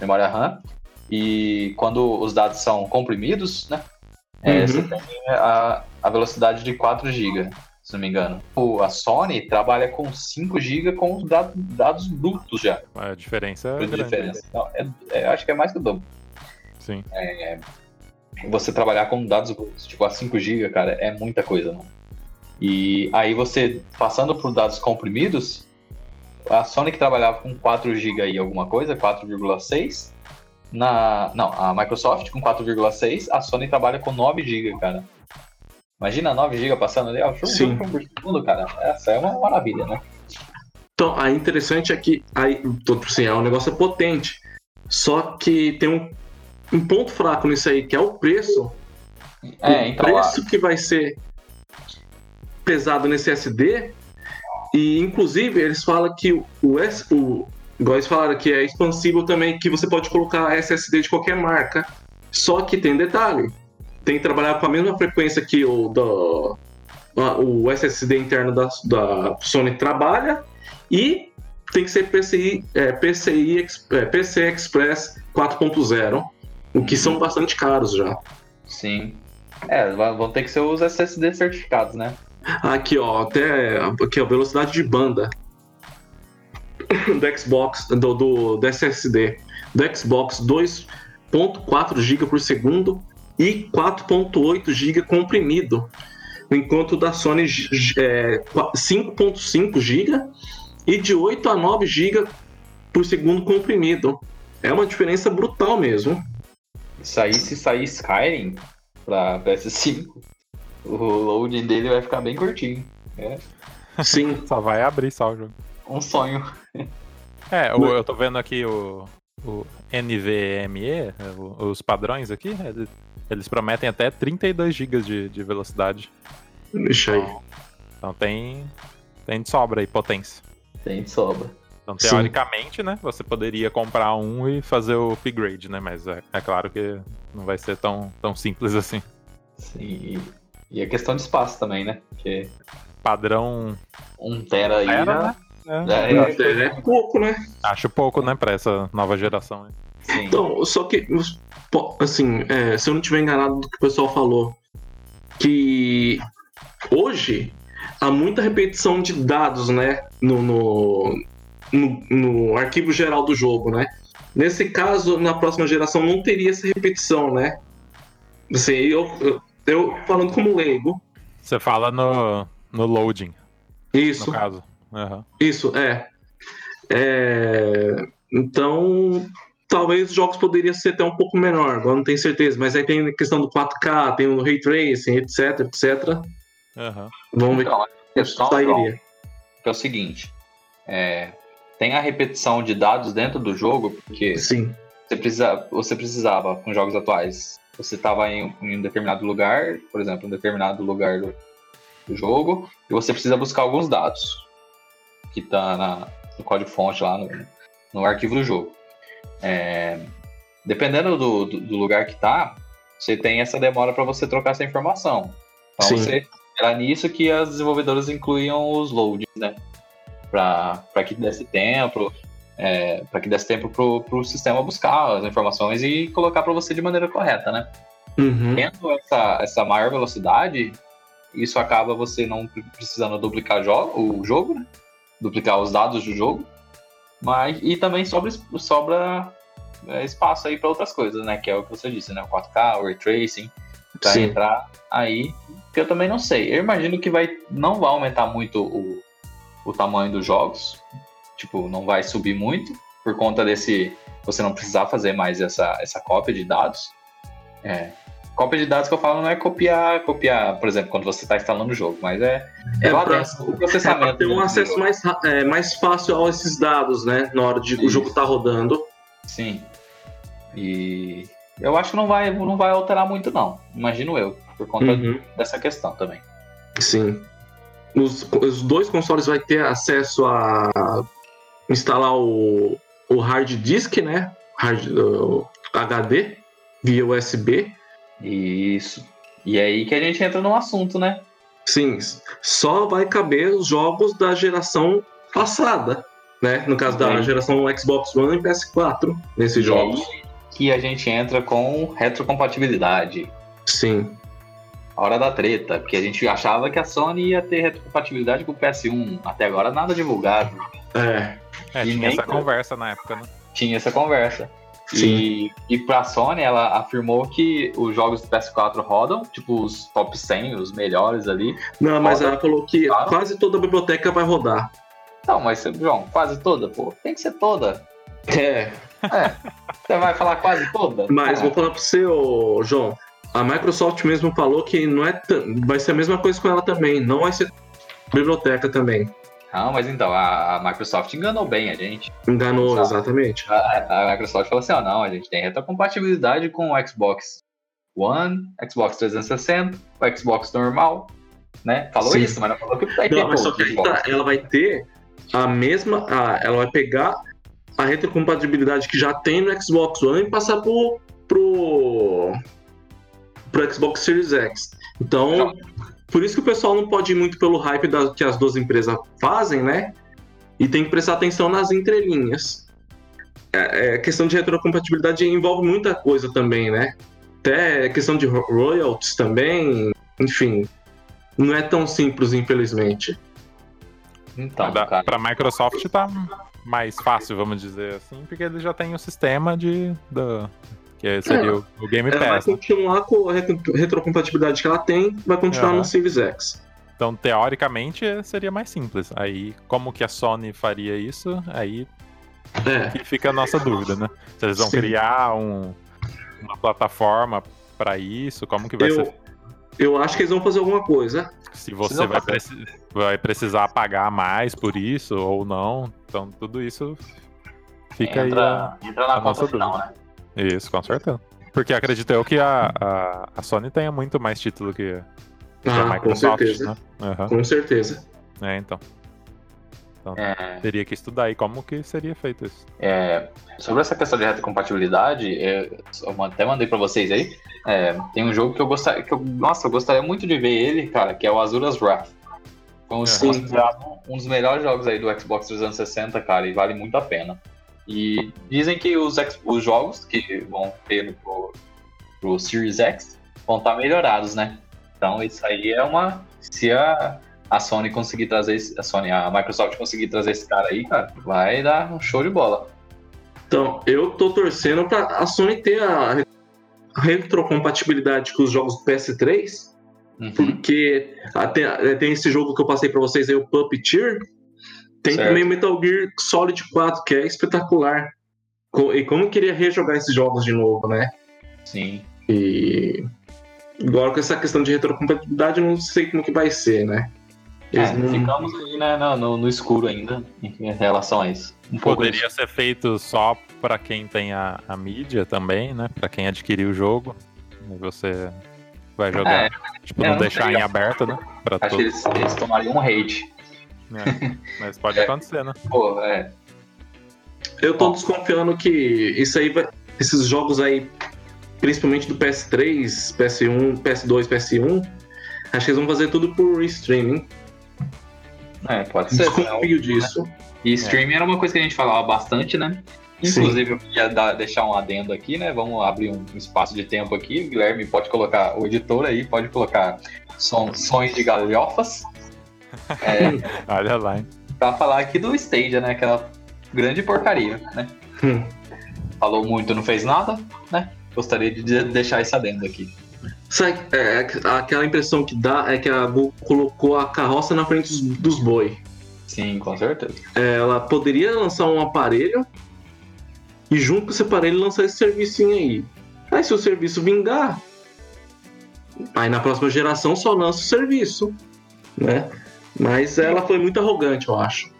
memória RAM. E quando os dados são comprimidos, né? é, Uhum. Você tem a, a velocidade de 4 GB, se não me engano. O, a Sony trabalha com 5 GB com os dados, dados brutos já. A diferença é de grande. diferença. Não, é, é, acho que é mais que o dobro. Sim. Você trabalhar com dados brutos, tipo a 5 GB, cara, é muita coisa, mano. E aí você, passando por dados comprimidos, a Sony que trabalhava com 4 GB e alguma coisa, 4,6. Na, não, a Microsoft com 4,6, a Sony trabalha com 9 GB, cara. Imagina 9 GB passando ali, ó, por segundo, cara. Essa é uma maravilha, né? Então, a interessante é que aí, assim, é um negócio potente. Só que tem um, um ponto fraco nisso aí, que é o preço. É, o então, preço que vai ser pesado nesse SD. E, inclusive, eles falam que o, S, o igual eles falaram que é expansível também, que você pode colocar SSD de qualquer marca. Só que tem detalhe. Tem que trabalhar com a mesma frequência que o do, a- o SSD interno da, da Sony trabalha e tem que ser PCI, é, PCI é, PC Express 4.0, o que são bastante caros já. sim. É, vão ter que ser os SSD certificados, né? Aqui, ó, até aqui, ó, velocidade de banda do Xbox, do, do, do SSD, do Xbox 2.4 GB por segundo e 4.8 GB comprimido. enquanto da Sony é 5.5 GB e de 8 a 9 GB por segundo comprimido. É uma diferença brutal mesmo. Isso aí, se sair Skyrim pra PS5, o loading dele vai ficar bem curtinho. É. Sim. Só vai abrir só o jogo. Um sonho. É, o, eu tô vendo aqui o, o NVMe, é, os padrões aqui, eles prometem até 32 GB de, de velocidade. Deixa aí. Então, então tem, tem de sobra aí, potência. Tem de sobra. Então, teoricamente, Sim. né, você poderia comprar um e fazer o upgrade, né? Mas é, é claro que não vai ser tão, tão simples assim. Sim, e a questão de espaço também, né? Porque padrão. Um tera aí. Tera, né? É, é, é, pouco, né? Acho pouco, né, pra essa nova geração. Sim. Então, só que, assim, é, se eu não estiver enganado do que o pessoal falou, que hoje há muita repetição de dados, né, no, no, no, no arquivo geral do jogo, né? Nesse caso, na próxima geração não teria essa repetição, né? Assim, eu, eu, eu falando como leigo. Você fala no, no loading. Isso. No caso. Uhum. Isso, é. é. Então, talvez os jogos poderiam ser até um pouco menor, agora não tenho certeza, mas aí tem a questão do 4K, tem o Ray Tracing, etc, etc. Uhum. Vamos ver então, a questão sairia. É o seguinte, é, tem a repetição de dados dentro do jogo, porque Sim. Você, precisa, você precisava, com jogos atuais, você estava em, em, um determinado lugar, por exemplo, um determinado lugar do, do jogo, e você precisa buscar alguns dados que está no código-fonte lá no, no, arquivo do jogo. É, dependendo do, do, do, lugar que está, você tem essa demora para você trocar essa informação. Então Sim. você era nisso que as desenvolvedoras incluíam os loads, né? Para que desse tempo, é, para que desse tempo para o sistema buscar as informações e colocar para você de maneira correta, né? Uhum. Tendo essa, essa maior velocidade, isso acaba você não precisando duplicar jo o jogo, né? duplicar os dados do jogo, mas e também sobra, sobra é, espaço aí para outras coisas, né? Que é o que você disse, né? O 4K, o Ray Tracing, para entrar aí, que eu também não sei. Eu imagino que vai, não vai aumentar muito o, o tamanho dos jogos, tipo, não vai subir muito por conta desse você não precisar fazer mais essa, essa cópia de dados. É, cópia de dados que eu falo não é copiar, copiar, por exemplo, quando você está instalando o jogo, mas é, é, é pra, o processamento. É ter um acesso mais, é, mais fácil a esses dados, né? Na hora de Isso. o jogo tá rodando. Sim. E eu acho que não vai, não vai alterar muito, não. Imagino eu, por conta uhum. dessa questão também. Sim. Os, os dois consoles vai ter acesso a instalar o, o hard disk, né? Hard, uh, HD via USB isso. E é aí que a gente entra no assunto, né? Sim, só vai caber os jogos da geração passada, né? No caso da geração Xbox One e PS4, nesses jogos. que a gente entra com retrocompatibilidade. Sim. A hora da treta, porque a gente achava que a Sony ia ter retrocompatibilidade com o PS1. Até agora nada divulgado. É. É, tinha essa conversa na época, né? Tinha essa conversa. Sim. E, e pra Sony, ela afirmou que os jogos do PS4 rodam, tipo os top 100, os melhores ali. Não, mas ela falou que claro. quase toda a biblioteca vai rodar. Não, mas, João, quase toda, pô. Tem que ser toda. É. É. Você vai falar quase toda? Mas é. vou falar pro você, ô, João. A Microsoft mesmo falou que não é vai ser a mesma coisa com ela também. Não vai ser biblioteca também. Não, mas então, a, a Microsoft enganou bem a gente. Enganou, exatamente. A, a, Microsoft falou assim: ó, não, a gente tem retrocompatibilidade com o Xbox One, Xbox 360, o Xbox normal, né? Falou Sim. isso, mas não falou que ter. Não, mas só que tá, ela vai ter a mesma. A, ela vai pegar a retrocompatibilidade que já tem no Xbox One e passar pro. pro. pro Xbox Series X. Então, por isso que o pessoal não pode ir muito pelo hype das, que as duas empresas fazem, né? E tem que prestar atenção nas entrelinhas. É, é, questão de retrocompatibilidade envolve muita coisa também, né? Até questão de royalties também, enfim. Não é tão simples, infelizmente. Então, para a Microsoft tá mais fácil, vamos dizer assim, porque ele já tem o um sistema de, Que seria o, o Game Ela vai Pass. né? continuar com a retro- retrocompatibilidade que ela tem, vai continuar Aham. no Series X. Então, teoricamente, seria mais simples. Aí, como que a Sony faria isso? Aí É. que fica a nossa dúvida, né? Se eles vão Sim. criar um- uma plataforma pra isso, como que vai Eu, ser? eu acho que eles vão fazer alguma coisa. Se você vai, preci- vai precisar pagar mais por isso ou não. Então, tudo isso fica aí. a- entra, entra na a nossa conta final, né? Isso, com certeza. Porque acredito eu que a, a, a Sony tenha muito mais título que, que a Ah, com Microsoft, certeza. né? Aham. Com certeza. É, então. Então, É. teria que estudar aí como que seria feito isso. É, sobre essa questão de retrocompatibilidade, eu até mandei pra vocês aí. é, tem um jogo que eu gostaria, que eu, nossa, eu gostaria muito de ver ele, cara, que é o Azura's Wrath. Foi um, um dos melhores jogos aí do Xbox 360, cara, e vale muito a pena. E dizem que os, os jogos que vão ter no, pro, pro Series X vão estar melhorados, né? Então isso aí é uma. Se a, a Sony conseguir trazer esse, a Sony, a Microsoft conseguir trazer esse cara aí, cara, vai dar um show de bola. Então, eu tô torcendo pra a Sony ter a re- retrocompatibilidade com os jogos do PS3, Uhum. porque até, tem esse jogo que eu passei pra vocês aí, o Puppeteer. Tem Certo. também Metal Gear Solid 4, que é espetacular. E como eu queria rejogar esses jogos de novo, né? Sim. E agora com essa questão de retrocompatibilidade, eu não sei como que vai ser, né? Eles É, não- ficamos aí né, no, no- no escuro ainda em relação a isso. Um pouco Poderia ser feito só pra quem tem a, a mídia também, né? Pra quem adquirir o jogo. E você vai jogar. É, tipo, é, não não deixar em aberto, né? Pra Acho que todos. eles, eles tomariam um hate. Né? Mas pode É. acontecer, né? Pô, é. Eu tô desconfiando que isso aí vai. Esses jogos aí, principalmente do PS3, PS1, PS2, PS1, acho que eles vão fazer tudo por streaming. É, pode ser. né? Desconfio disso. E streaming era uma coisa que a gente falava bastante, né? Sim. Inclusive, eu queria dar- deixar um adendo aqui, né? Vamos abrir um espaço de tempo aqui. O Guilherme pode colocar, o editor aí, pode colocar som, sons de galhofas. É, Olha lá, hein? pra falar aqui do Stadia, né? Aquela grande porcaria, né? Falou muito, não fez nada, né? Gostaria de de- deixar esse adendo aqui. Sabe, é, aquela impressão que dá é que a Google colocou a carroça na frente dos, dos boi. Sim, com certeza. Ela poderia lançar um aparelho e junto com esse aparelho lançar esse servicinho aí. Aí se o serviço vingar, aí na próxima geração só lança o serviço, né? Mas ela foi muito arrogante, eu acho.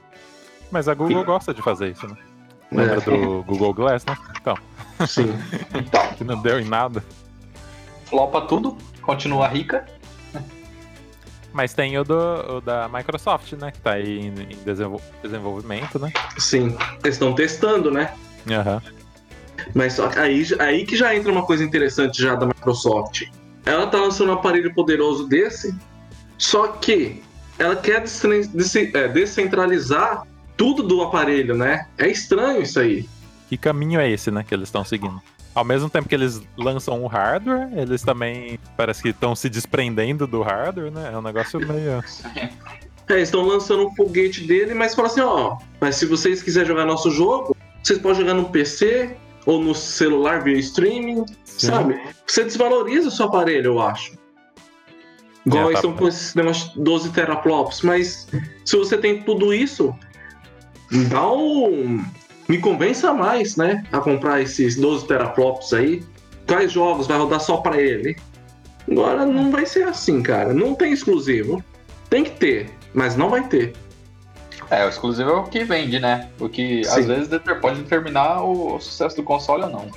Mas a Google gosta de fazer isso, né? Lembra É, do Google Glass, né? Então, sim. Então, que não deu em nada. flopa tudo, continua rica. Mas tem o, do, o da Microsoft, né? Que tá aí em, em desenvol- desenvolvimento, né? Sim. Eles estão testando, né? Aham. Mas só que aí, aí que já entra uma coisa interessante já da Microsoft. Ela tá lançando um aparelho poderoso desse, só que ela quer é, descentralizar tudo do aparelho, né? É estranho isso aí. Que caminho é esse, né? Que eles estão seguindo? Ao mesmo tempo que eles lançam o hardware, eles também parece que estão se desprendendo do hardware, né? É um negócio meio. É, eles estão lançando um foguete dele, mas fala assim, ó, mas se vocês quiserem jogar nosso jogo, vocês podem jogar no PC ou no celular via streaming, sabe? Você desvaloriza o seu aparelho, eu acho. Igual É, eles tá- estão com esses de 12 teraflops, mas se você tem tudo isso, dá um. Me convença mais, né? A comprar esses 12 teraflops aí. Quais jogos vai rodar só pra ele? Agora não vai ser assim, cara. Não tem exclusivo. Tem que ter, mas não vai ter. É, o exclusivo é o que vende, né? O que Sim. às vezes pode determinar o, o sucesso do console ou não.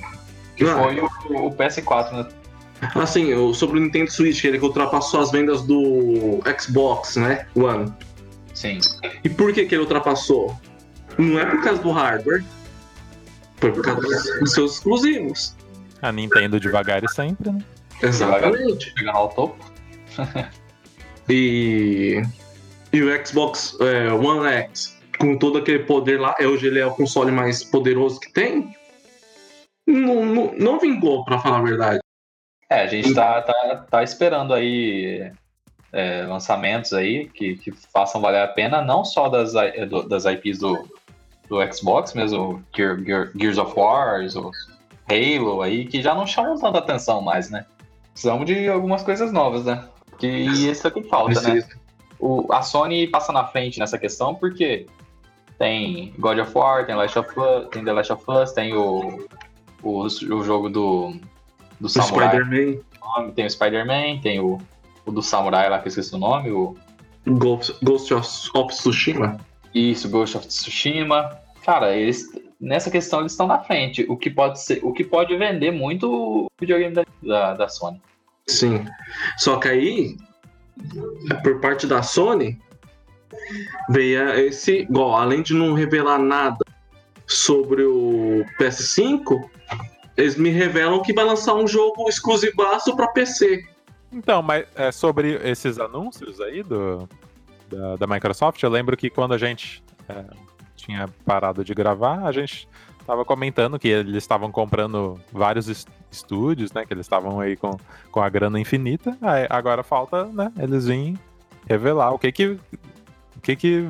Que Ah. foi o, o PS4, né? Assim, o- sobre o Nintendo Switch, ele que ultrapassou as vendas do Xbox, né? One. Sim. E por que, que ele ultrapassou? Não é por causa do hardware, foi por causa dos, seus exclusivos. A Nintendo devagar e sempre, né? Exatamente. Chegando ao topo. E, e o Xbox é, One X, com todo aquele poder lá, é, hoje ele é o console mais poderoso que tem. Não, não, não vingou, pra falar a verdade. É, a gente tá, tá, tá esperando aí é, lançamentos aí que, que façam valer a pena, não só das, é, das IPs do, do Xbox, mesmo Gear, Gear- Gears of War, o Halo aí, que já não chamam tanta atenção mais, né? Precisamos de algumas coisas novas, né? Que isso é que falta, né? O, a Sony passa na frente nessa questão porque tem God of War, tem, Last of Us, tem The Last of Us, tem o, o, o jogo do, do Samurai, Spider-Man, tem o Spider-Man, tem o, o do Samurai lá que eu esqueci o nome, o, Ghost, Ghost of, of Tsushima. Isso, Ghost of Tsushima. Cara, eles nessa questão eles estão na frente. O que pode ser, o que pode vender muito o videogame da, da, da Sony. Sim. Só que aí, por parte da Sony, veio esse. Igual, além de não revelar nada sobre o PS5, eles me revelam que vai lançar um jogo exclusivaço para PC. Então, mas é, sobre esses anúncios aí do, da, da Microsoft, eu lembro que quando a gente é, tinha parado de gravar, a gente tava comentando que eles estavam comprando vários es- estúdios, né? Que eles estavam aí com, com a grana infinita. Aí, agora falta, né? Eles virem revelar o que que, o que que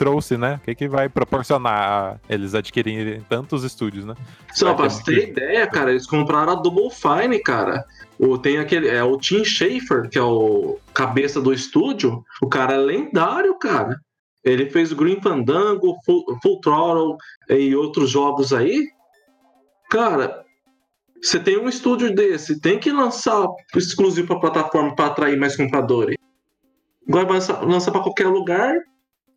trouxe, né? O que que vai proporcionar eles adquirirem tantos estúdios, né? Só Vai pra você ter ideia, cara, eles compraram a Double Fine, cara. O, tem aquele. É o Tim Schafer, que é o cabeça do estúdio. O cara é lendário, cara. Ele fez Green Fandango, Full, Full Throttle e outros jogos aí. Cara, você tem um estúdio desse, tem que lançar exclusivo pra plataforma pra atrair mais compradores. Agora vai lançar, lançar pra qualquer lugar.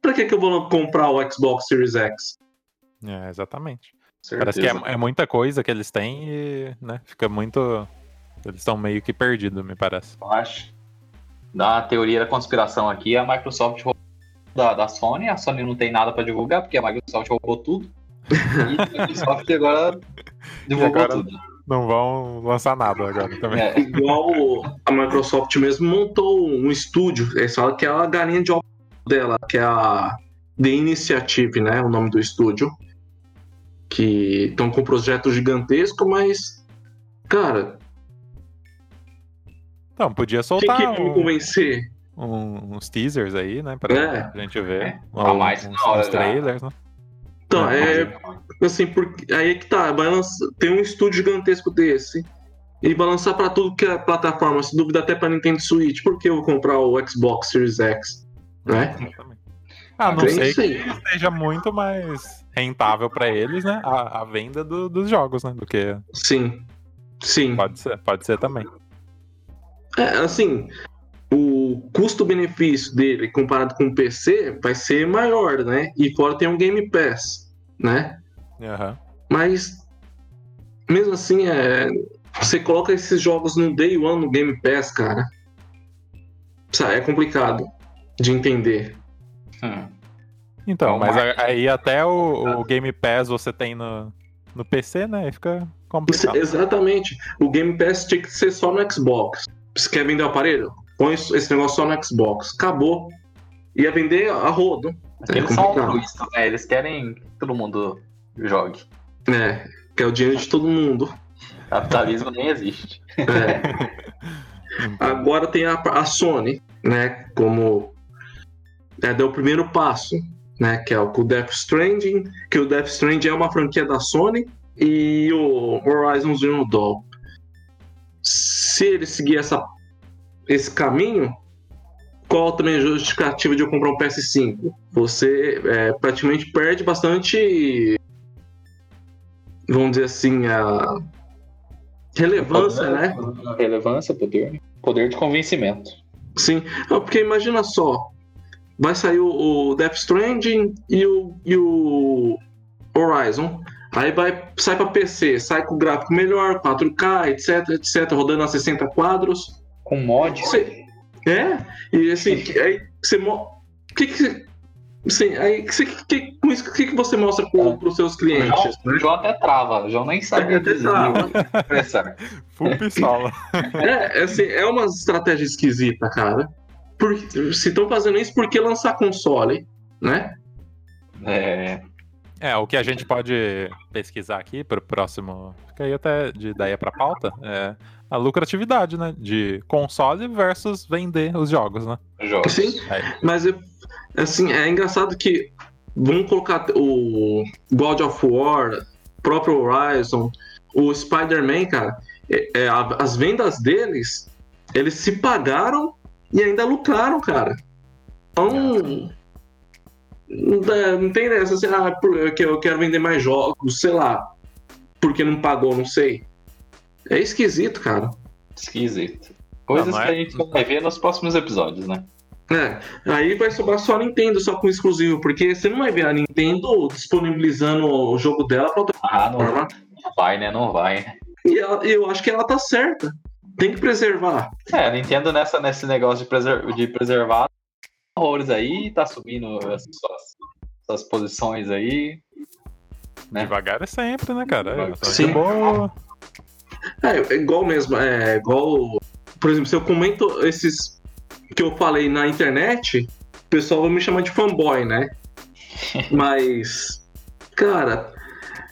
Pra que, que eu vou comprar o Xbox Series X? É, exatamente. Parece que é, é muita coisa que eles têm e, né, fica muito. Eles estão meio que perdidos, me parece. Eu acho. Da teoria da conspiração aqui, a Microsoft roubou da, da Sony, a Sony não tem nada pra divulgar, porque a Microsoft roubou tudo. E a Microsoft agora divulgou agora- tudo. Não vão lançar nada agora também. É, Igual a Microsoft mesmo montou um estúdio, eles falam que é a galinha de ovo dela, que é a The Initiative, né? O nome do estúdio. Que estão com um projeto gigantesco, mas. Cara, Então, podia quem soltar que vai me um- convencer? um- uns teasers aí, né? Pra É. gente ver. É. Ou Tá mais uns, na hora uns trailers, né? Então, É. Assim, porque, aí é que tá. Vai lançar, tem um estúdio gigantesco desse. Ele vai lançar pra tudo que é plataforma, se duvida até pra Nintendo Switch. Por que eu vou comprar o Xbox Series X? Né? Exatamente. Ah, não sei que seja muito mais rentável pra eles, né? A, a venda do- dos jogos, né? Do que Sim. Sim. pode ser, pode ser também. É, assim, o custo-benefício dele comparado com o PC vai ser maior, né? E fora tem um Game Pass, né? Aham. Mas, mesmo assim, é, você coloca esses jogos no Day One no Game Pass, cara. Sabe, É complicado de entender. hum, Então, É o mas a- aí até o, o Game Pass você tem no, no PC, né? Aí fica Isso- complicado. exatamente. O Game Pass tinha que ser só no Xbox. Você quer vender o aparelho? Põe isso- esse negócio só no Xbox. Acabou. Ia vender a rodo. eles É são complicado. altruístas, né? Eles querem que todo mundo jogue. É, que é o dinheiro de todo mundo. Capitalismo nem existe. É. Agora tem a, a Sony, né? Como é, deu o primeiro passo, né? Que é o Death Stranding, que o Death Stranding é uma franquia da Sony e o Horizon Zero Dawn. Se ele seguir essa, esse caminho, qual também a justificativa de eu comprar um PS5? Você é, praticamente perde bastante, vamos dizer assim, a relevância, né? Relevância, poder. Poder de convencimento. Sim, porque imagina só, vai sair o, o Death Stranding e o, e o Horizon, aí vai sai para PC, sai com gráfico melhor, 4K, etc, etc, rodando a 60 quadros. Com mod. Você- é, e assim, aí você mo- que que Sim, aí que, que, com isso, o que, que você mostra para os seus O clientes? João, né? o João até trava. O João nem sabe Até trava. expressar. Full pistola. É, é assim, é uma estratégia esquisita, cara. Por, se estão fazendo isso, por que lançar console? Né? É, É, o que a gente pode pesquisar aqui pro próximo. Fica aí até de ideia pra pauta. É a lucratividade, né? De console versus vender os jogos, né? jogos. Sim, Aí. mas é- assim, é engraçado que vamos colocar o God of War, próprio Horizon, o Spider-Man, cara, é, é, as vendas deles, eles se pagaram e ainda lucraram, cara. Então. Não, dá- não tem dessa, assim, ah, eu quero vender mais jogos, sei lá. Porque não pagou, não sei. É esquisito, cara. Esquisito. Coisas Não, não é- que a gente vai ver nos próximos episódios, né? É, aí vai sobrar só a Nintendo, só com exclusivo, porque você não vai ver a Nintendo disponibilizando o jogo dela pra outra Ah, não plataforma. vai, né? Não vai. né? E ela- eu acho que ela tá certa. Tem que preservar. É, a Nintendo nessa, nesse negócio de, preser- de preservar horrores aí, tá subindo as suas, suas posições aí. né? Devagar é sempre, né, cara? É, Sim. boa. É, é igual mesmo, é igual. Por exemplo, se eu comento esses que eu falei na internet, o pessoal vai me chamar de fanboy, né? Mas, cara,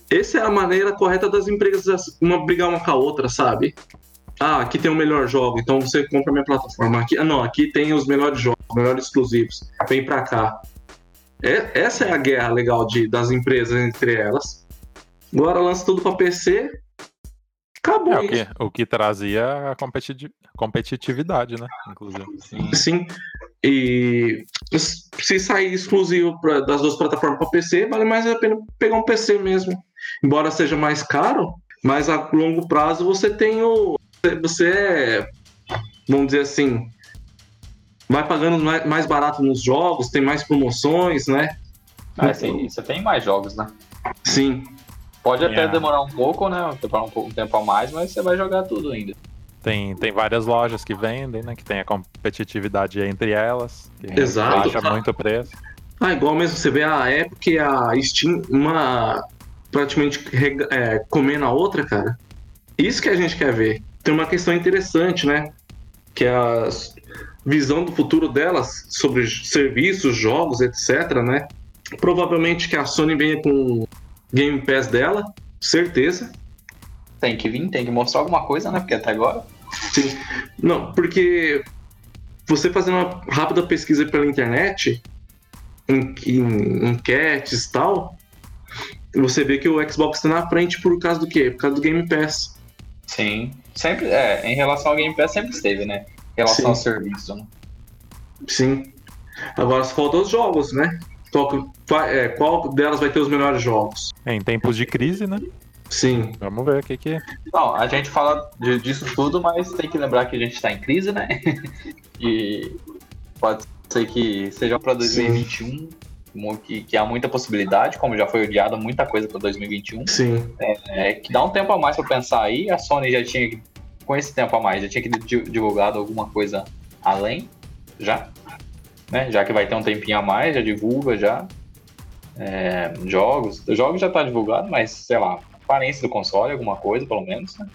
essa é a maneira correta das empresas uma brigar uma com a outra, sabe? Ah, aqui tem o melhor jogo, então você compra minha plataforma. Aqui, ah, não, aqui tem os melhores jogos, os melhores exclusivos. Vem pra cá. É- essa é a guerra legal de, das empresas entre elas. Agora lança tudo pra PC. Acabou É, o, que, o que trazia a competiti- competitividade, né? Inclusive. Sim. Sim. E se sair exclusivo pra- das duas plataformas para PC, vale mais a pena pegar um PC mesmo. Embora seja mais caro, mas a longo prazo você tem o. Você é. Vamos dizer assim. Vai pagando mais, barato nos jogos, tem mais promoções, né? Ah, sim, você tem mais jogos, né? Sim. Pode até É. demorar um pouco, né? Demorar um, pouco, um tempo a mais, mas você vai jogar tudo ainda. Tem, tem várias lojas que vendem, né? Que tem a competitividade entre elas. Que Exato. Baixa muito o preço. Ah, igual mesmo você vê a Epic e a Steam, uma praticamente é, comendo a outra, cara. Isso que a gente quer ver. Tem uma questão interessante, né? Que é a visão do futuro delas sobre serviços, jogos, etc, né? Provavelmente que a Sony venha com o Game Pass dela, certeza. Tem que vir, tem que mostrar alguma coisa, né? Porque até agora. Sim. Não, porque você fazendo uma rápida pesquisa pela internet, em, em enquetes e tal, você vê que o Xbox está na frente por causa do quê? Por causa do Game Pass. Sim. Sempre, é, em relação ao Game Pass sempre esteve, né? Em relação Sim. ao serviço, né? Sim. Agora só faltam os jogos, né? Qual, é, qual delas vai ter os melhores jogos? É, em tempos de crise, né? Sim. Vamos ver o que que. Não, a gente fala de- disso tudo, mas tem que lembrar que a gente está em crise, né? e pode ser que seja para 2021, mu- que, que há muita possibilidade, como já foi odiada muita coisa para 2021. Sim. É, que dá um tempo a mais para pensar aí. A Sony já tinha, que- com esse tempo a mais, já tinha que di- divulgado alguma coisa além, já. Né? Já que vai ter um tempinho a mais, já divulga já. É, jogos. Os jogos já tá divulgado, mas sei lá, aparência do console, alguma coisa, pelo menos. Né?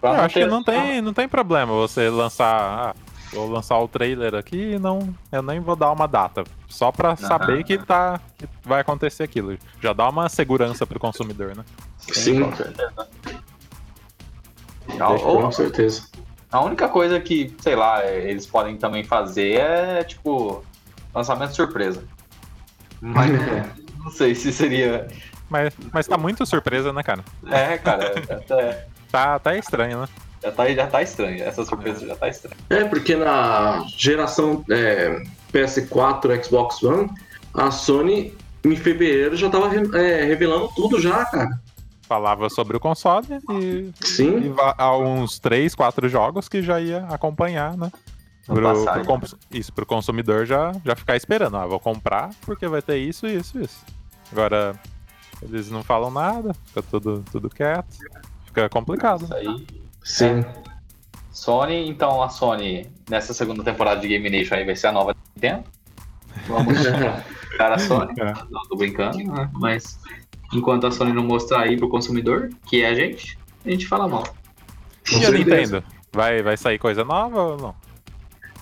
Pra Eu acho que ter- não tem, não tem problema você lançar. Vou lançar o trailer aqui e não. Eu nem vou dar uma data. Só pra saber que tá. que vai acontecer aquilo. Já dá uma segurança pro consumidor, né? Sim. com certeza. Ou- Com certeza. A única coisa que, sei lá, é, eles podem também fazer é, tipo, lançamento surpresa. Mas não sei se seria. Mas, mas tá muito surpresa, né, cara? É, cara, até- Tá, tá estranho, né? Já, tá, já tá estranho. Essa surpresa já tá estranha. É, porque na geração é, PS4, Xbox One, a Sony em fevereiro já tava é, revelando tudo já, cara. Falava sobre o console e, e Sim. va- há uns 3, 4 jogos que já ia acompanhar, né? Pro, pro cons- isso, pro consumidor já, já ficar esperando. Ah, vou comprar porque vai ter isso, isso, isso. Agora, eles não falam nada, fica tudo, tudo quieto. Fica complicado. Isso aí. Sim. Sony, então a Sony, nessa segunda temporada de Game Nation aí vai ser a nova Nintendo. Vamos cara a Sony. É. Não, tô brincando, né? Mas enquanto a Sony não mostrar aí pro consumidor, que é a gente, a gente fala mal. Com E a. Nintendo? Vai, vai sair coisa nova ou não?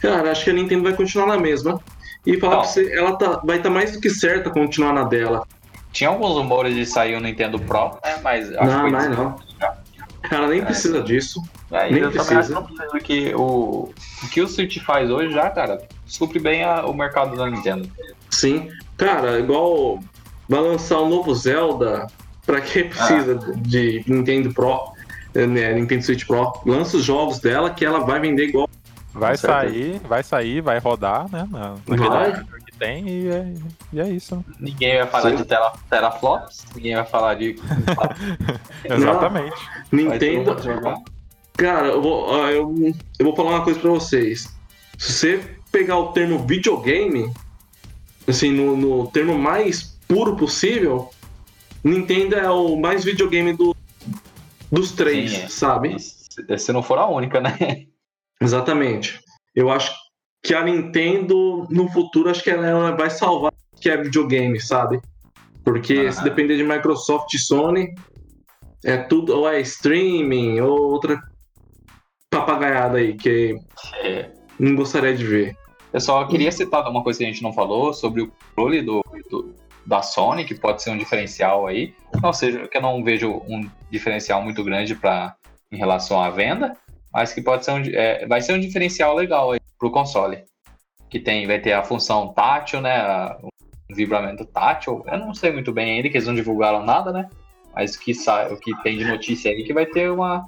Cara, acho que a Nintendo vai continuar na mesma. E falar Não. pra você, ela tá, vai estar mais do que certa continuar na dela. Tinha alguns rumores de sair o Nintendo Pro, né? Mas acho Não, que mais não. Ela nem É. precisa disso. É, Nem precisa. que não precisa, porque o, o que o Switch faz hoje já, cara, supre bem a- o mercado da Nintendo. Sim. Cara, igual vai lançar um novo Zelda Pra que precisa de Nintendo Pro, eh, né, Nintendo Switch Pro? Lança os jogos dela que ela vai vender igual. Vai sair, vai sair, vai rodar, né? Na, Vai. Tem e é, e é isso. Ninguém vai falar Sim. de tera, teraflops, ninguém vai falar de. Exatamente. todo Nintendo. Cara, eu vou, eu, eu vou falar uma coisa pra vocês. Se você pegar o termo videogame, assim, no, no termo mais puro possível, Nintendo é o mais videogame do, dos três, Sim, é. sabe? Se, se não for a única, né? Exatamente. Eu acho que a Nintendo, no futuro, acho que ela vai salvar que é videogame, sabe? Porque Ah. se depender de Microsoft e Sony, é tudo, ou é streaming, ou outra papagaiada aí, que É. não gostaria de ver. Eu só queria citar uma coisa que a gente não falou sobre o controle do, do- da Sony, que pode ser um diferencial aí. Ou seja, que eu não vejo um diferencial muito grande pra, em relação à venda, mas que pode ser um, é, vai ser um diferencial legal aí pro console. Que tem, vai ter a função tátil, né? a- um vibramento tátil. Eu não sei muito bem ainda, que eles não divulgaram nada, né? Mas o que, sai, o que tem de notícia aí que vai ter uma.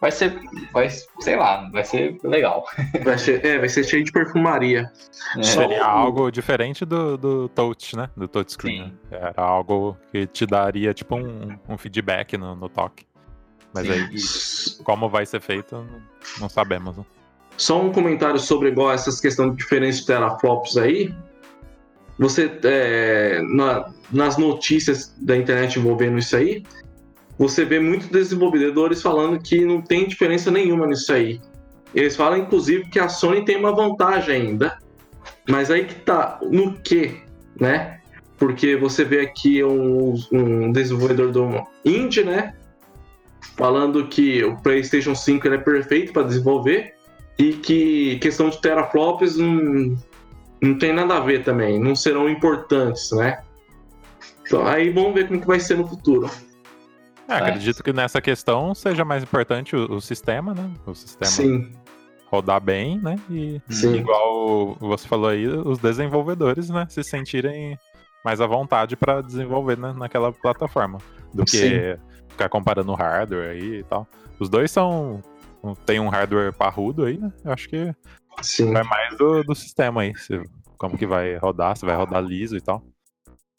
Vai ser. Vai, sei lá, vai ser legal. Vai ser, é, vai ser cheio de perfumaria. É. Só- Seria algo diferente do, do touch, né? Do touchscreen. Sim. né? Era algo que te daria tipo um, um feedback no, no toque. Mas Sim. aí, como vai ser feito, não, sabemos. Né? Só um comentário sobre igual essas questões de diferentes teraflops aí. Você, é, na- nas notícias da internet envolvendo isso aí, você vê muitos desenvolvedores falando que não tem diferença nenhuma nisso aí. Eles falam, inclusive, que a Sony tem uma vantagem ainda. Mas aí que tá, no que, né? Porque você vê aqui um, um desenvolvedor do indie, né? Falando que o PlayStation 5 ele é perfeito para desenvolver e que questão de teraflops não, não tem nada a ver também, não serão importantes, né? Então, aí vamos ver como que vai ser no futuro. É, acredito que nessa questão seja mais importante o, o sistema, né? O sistema Sim, rodar bem, né? E sim. igual você falou aí, os desenvolvedores, né? Se sentirem mais à vontade para desenvolver né, naquela plataforma. Do que Sim. Ficar comparando hardware aí e tal. Os dois são. Tem um hardware parrudo aí, né? Eu acho que Sim. vai mais do, do sistema aí. se- como que vai rodar, se vai rodar liso e tal.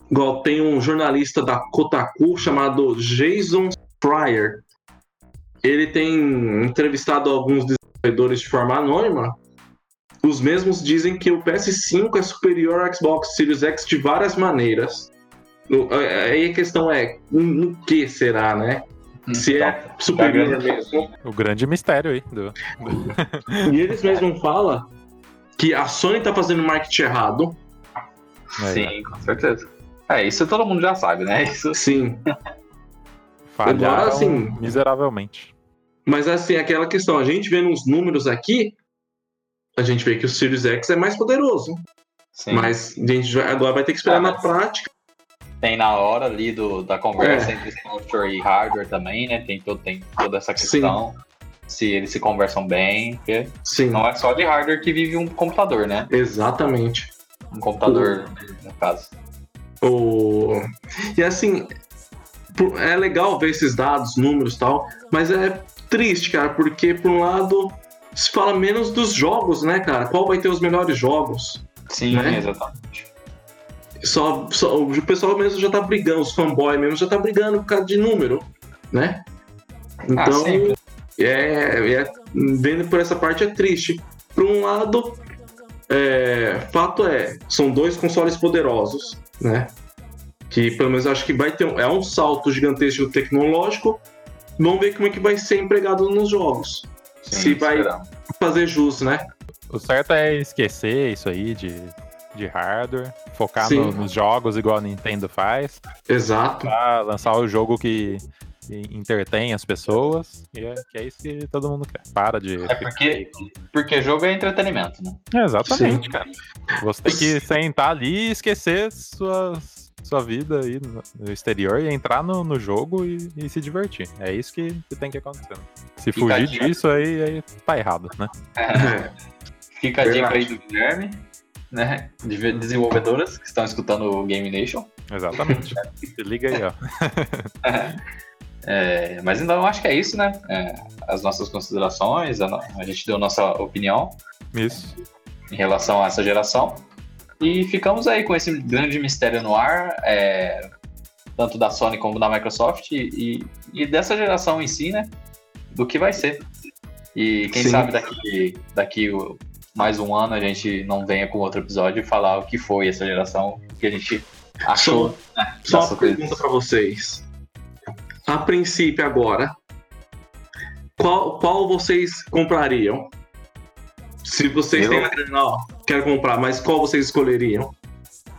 Igual tem um jornalista da Kotaku chamado Jason Fryer. Ele tem entrevistado alguns desenvolvedores de forma anônima. Os mesmos dizem que o PS5 é superior ao Xbox Series X de várias maneiras. No- Aí a questão é, no que será, né? Se é Tá- tá superior grande. mesmo. O grande mistério aí. Do... E eles mesmos falam que a Sony tá fazendo marketing errado. Aí, Sim, com certeza. É, isso todo mundo já sabe, né? Isso Sim. Falharam Agora, assim, miseravelmente. Mas assim, aquela questão, a gente vê nos números aqui, a gente vê que o Series X é mais poderoso. sim. Mas a gente vai- agora vai ter que esperar Ah, na mas- prática. Tem na hora ali do, da conversa É. entre software e hardware também, né? Tem, todo, tem toda essa questão. Se eles se conversam bem, porque Sim, não é só de hardware que vive um computador, né? exatamente. Um computador, no caso. O... E assim, é legal ver esses dados, números e tal, mas é triste, cara, porque por um lado se fala menos dos jogos, né, cara? Qual vai ter os melhores jogos? Sim, Né? exatamente. Só, só- o pessoal mesmo já tá brigando, os fanboy mesmo já tá brigando por causa de número, né? Então, sempre. é, é- vendo por essa parte é triste. Por um lado, é, fato é, são dois consoles poderosos, né? Que pelo menos acho que vai ter um, é um salto gigantesco tecnológico. Vamos ver como é que vai ser empregado nos jogos. Sim, se vai-. Fazer jus, né? O certo é esquecer isso aí de, de hardware, focar Sim. no- nos jogos igual a Nintendo faz, Exato. pra lançar o jogo que, entretém as pessoas, e é, que é isso que todo mundo quer. Para de. É porque, porque jogo é entretenimento, né? É, exatamente, cara. Você tem que sentar ali e esquecer sua, sua vida aí no- exterior e entrar no, no jogo e, e se divertir. É isso que, que tem que acontecer. Se Fica fugir disso aí, aí tá errado, né? É. Fica a dica aí do Guilherme. Né, de desenvolvedoras que estão escutando o Game Nation. Exatamente. Se liga aí, ó. É, mas então eu acho que é isso, né? É, as nossas considerações, a, no- a gente deu nossa opinião Isso. em relação a essa geração. E ficamos aí com esse grande mistério no ar, é, tanto da Sony como da Microsoft, e, e dessa geração em si, né? Do que vai ser. E quem Sim. sabe daqui, daqui o- mais um ano a gente não venha com outro episódio e falar o que foi essa geração, o que a gente achou. né, Só dessa uma coisa. pergunta pra vocês. A princípio, agora, qual, qual vocês comprariam? Se vocês Eu? têm uma grana, ó, quero comprar, mas qual vocês escolheriam?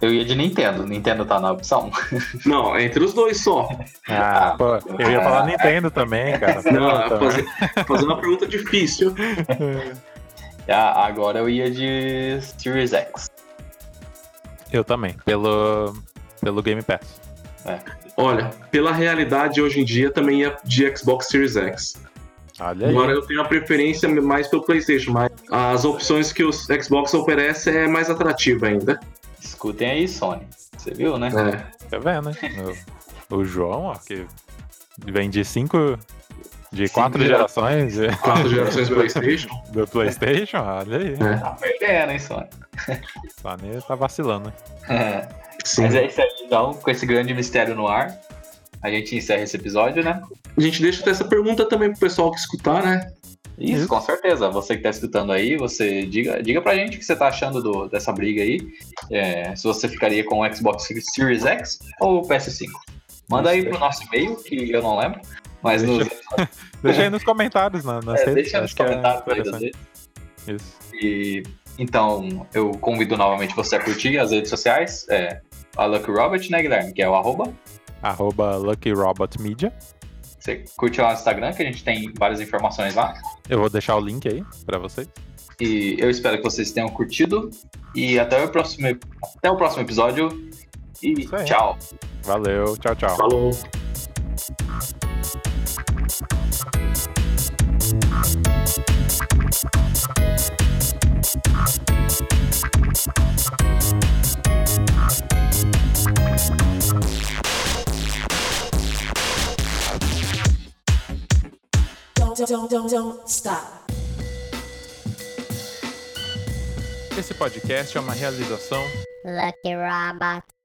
Eu ia de Nintendo, Nintendo tá na opção. Não, entre os dois só. Ah, pô, eu ia falar Nintendo também, cara. Não, fazer, fazer uma pergunta difícil. Ah, Agora eu ia de Series X. Eu também, pelo, pelo Game Pass. Olha, pela realidade hoje em dia, também ia de Xbox Series X. Olha aí. Agora eu tenho a preferência mais pelo PlayStation, mas as opções que o Xbox oferece é mais atrativa ainda. Escutem aí, Sony. Você viu, né? É. Tá vendo, né? O, o João, ó, que vem de cinco. De Cinco quatro gerações de- Quatro gerações do PlayStation. do PlayStation, olha aí. É. Tá perdendo, hein, Sony? Sony tá vacilando, né? Sim. Mas é isso aí, então, com esse grande mistério no ar. A gente encerra esse episódio, né? A gente deixa até essa pergunta também pro pessoal que escutar, né? Isso, Isso. com certeza. Você que tá escutando aí, você diga, diga pra gente o que você tá achando do- dessa briga aí. É, se você ficaria com o Xbox Series X ou o PS5. Manda aí pro nosso e-mail, que eu não lembro. Mas nos, Deixa aí nos comentários na, nas é, redes. deixa nos é comentários aí das interessante. redes. Isso. E então eu convido novamente você a curtir as redes sociais. É, a Lucky Robert, né, Guilherme? Que é o arroba. Arroba Lucky Robot Media. Você curte lá no Instagram, que a gente tem várias informações lá. Eu vou deixar o link aí pra vocês. E eu espero que vocês tenham curtido. E até o próximo, até o próximo episódio. E tchau. Valeu, tchau, tchau. Falou. Don't, don't, don't, stop. Esse podcast é uma realização Lucky Robot.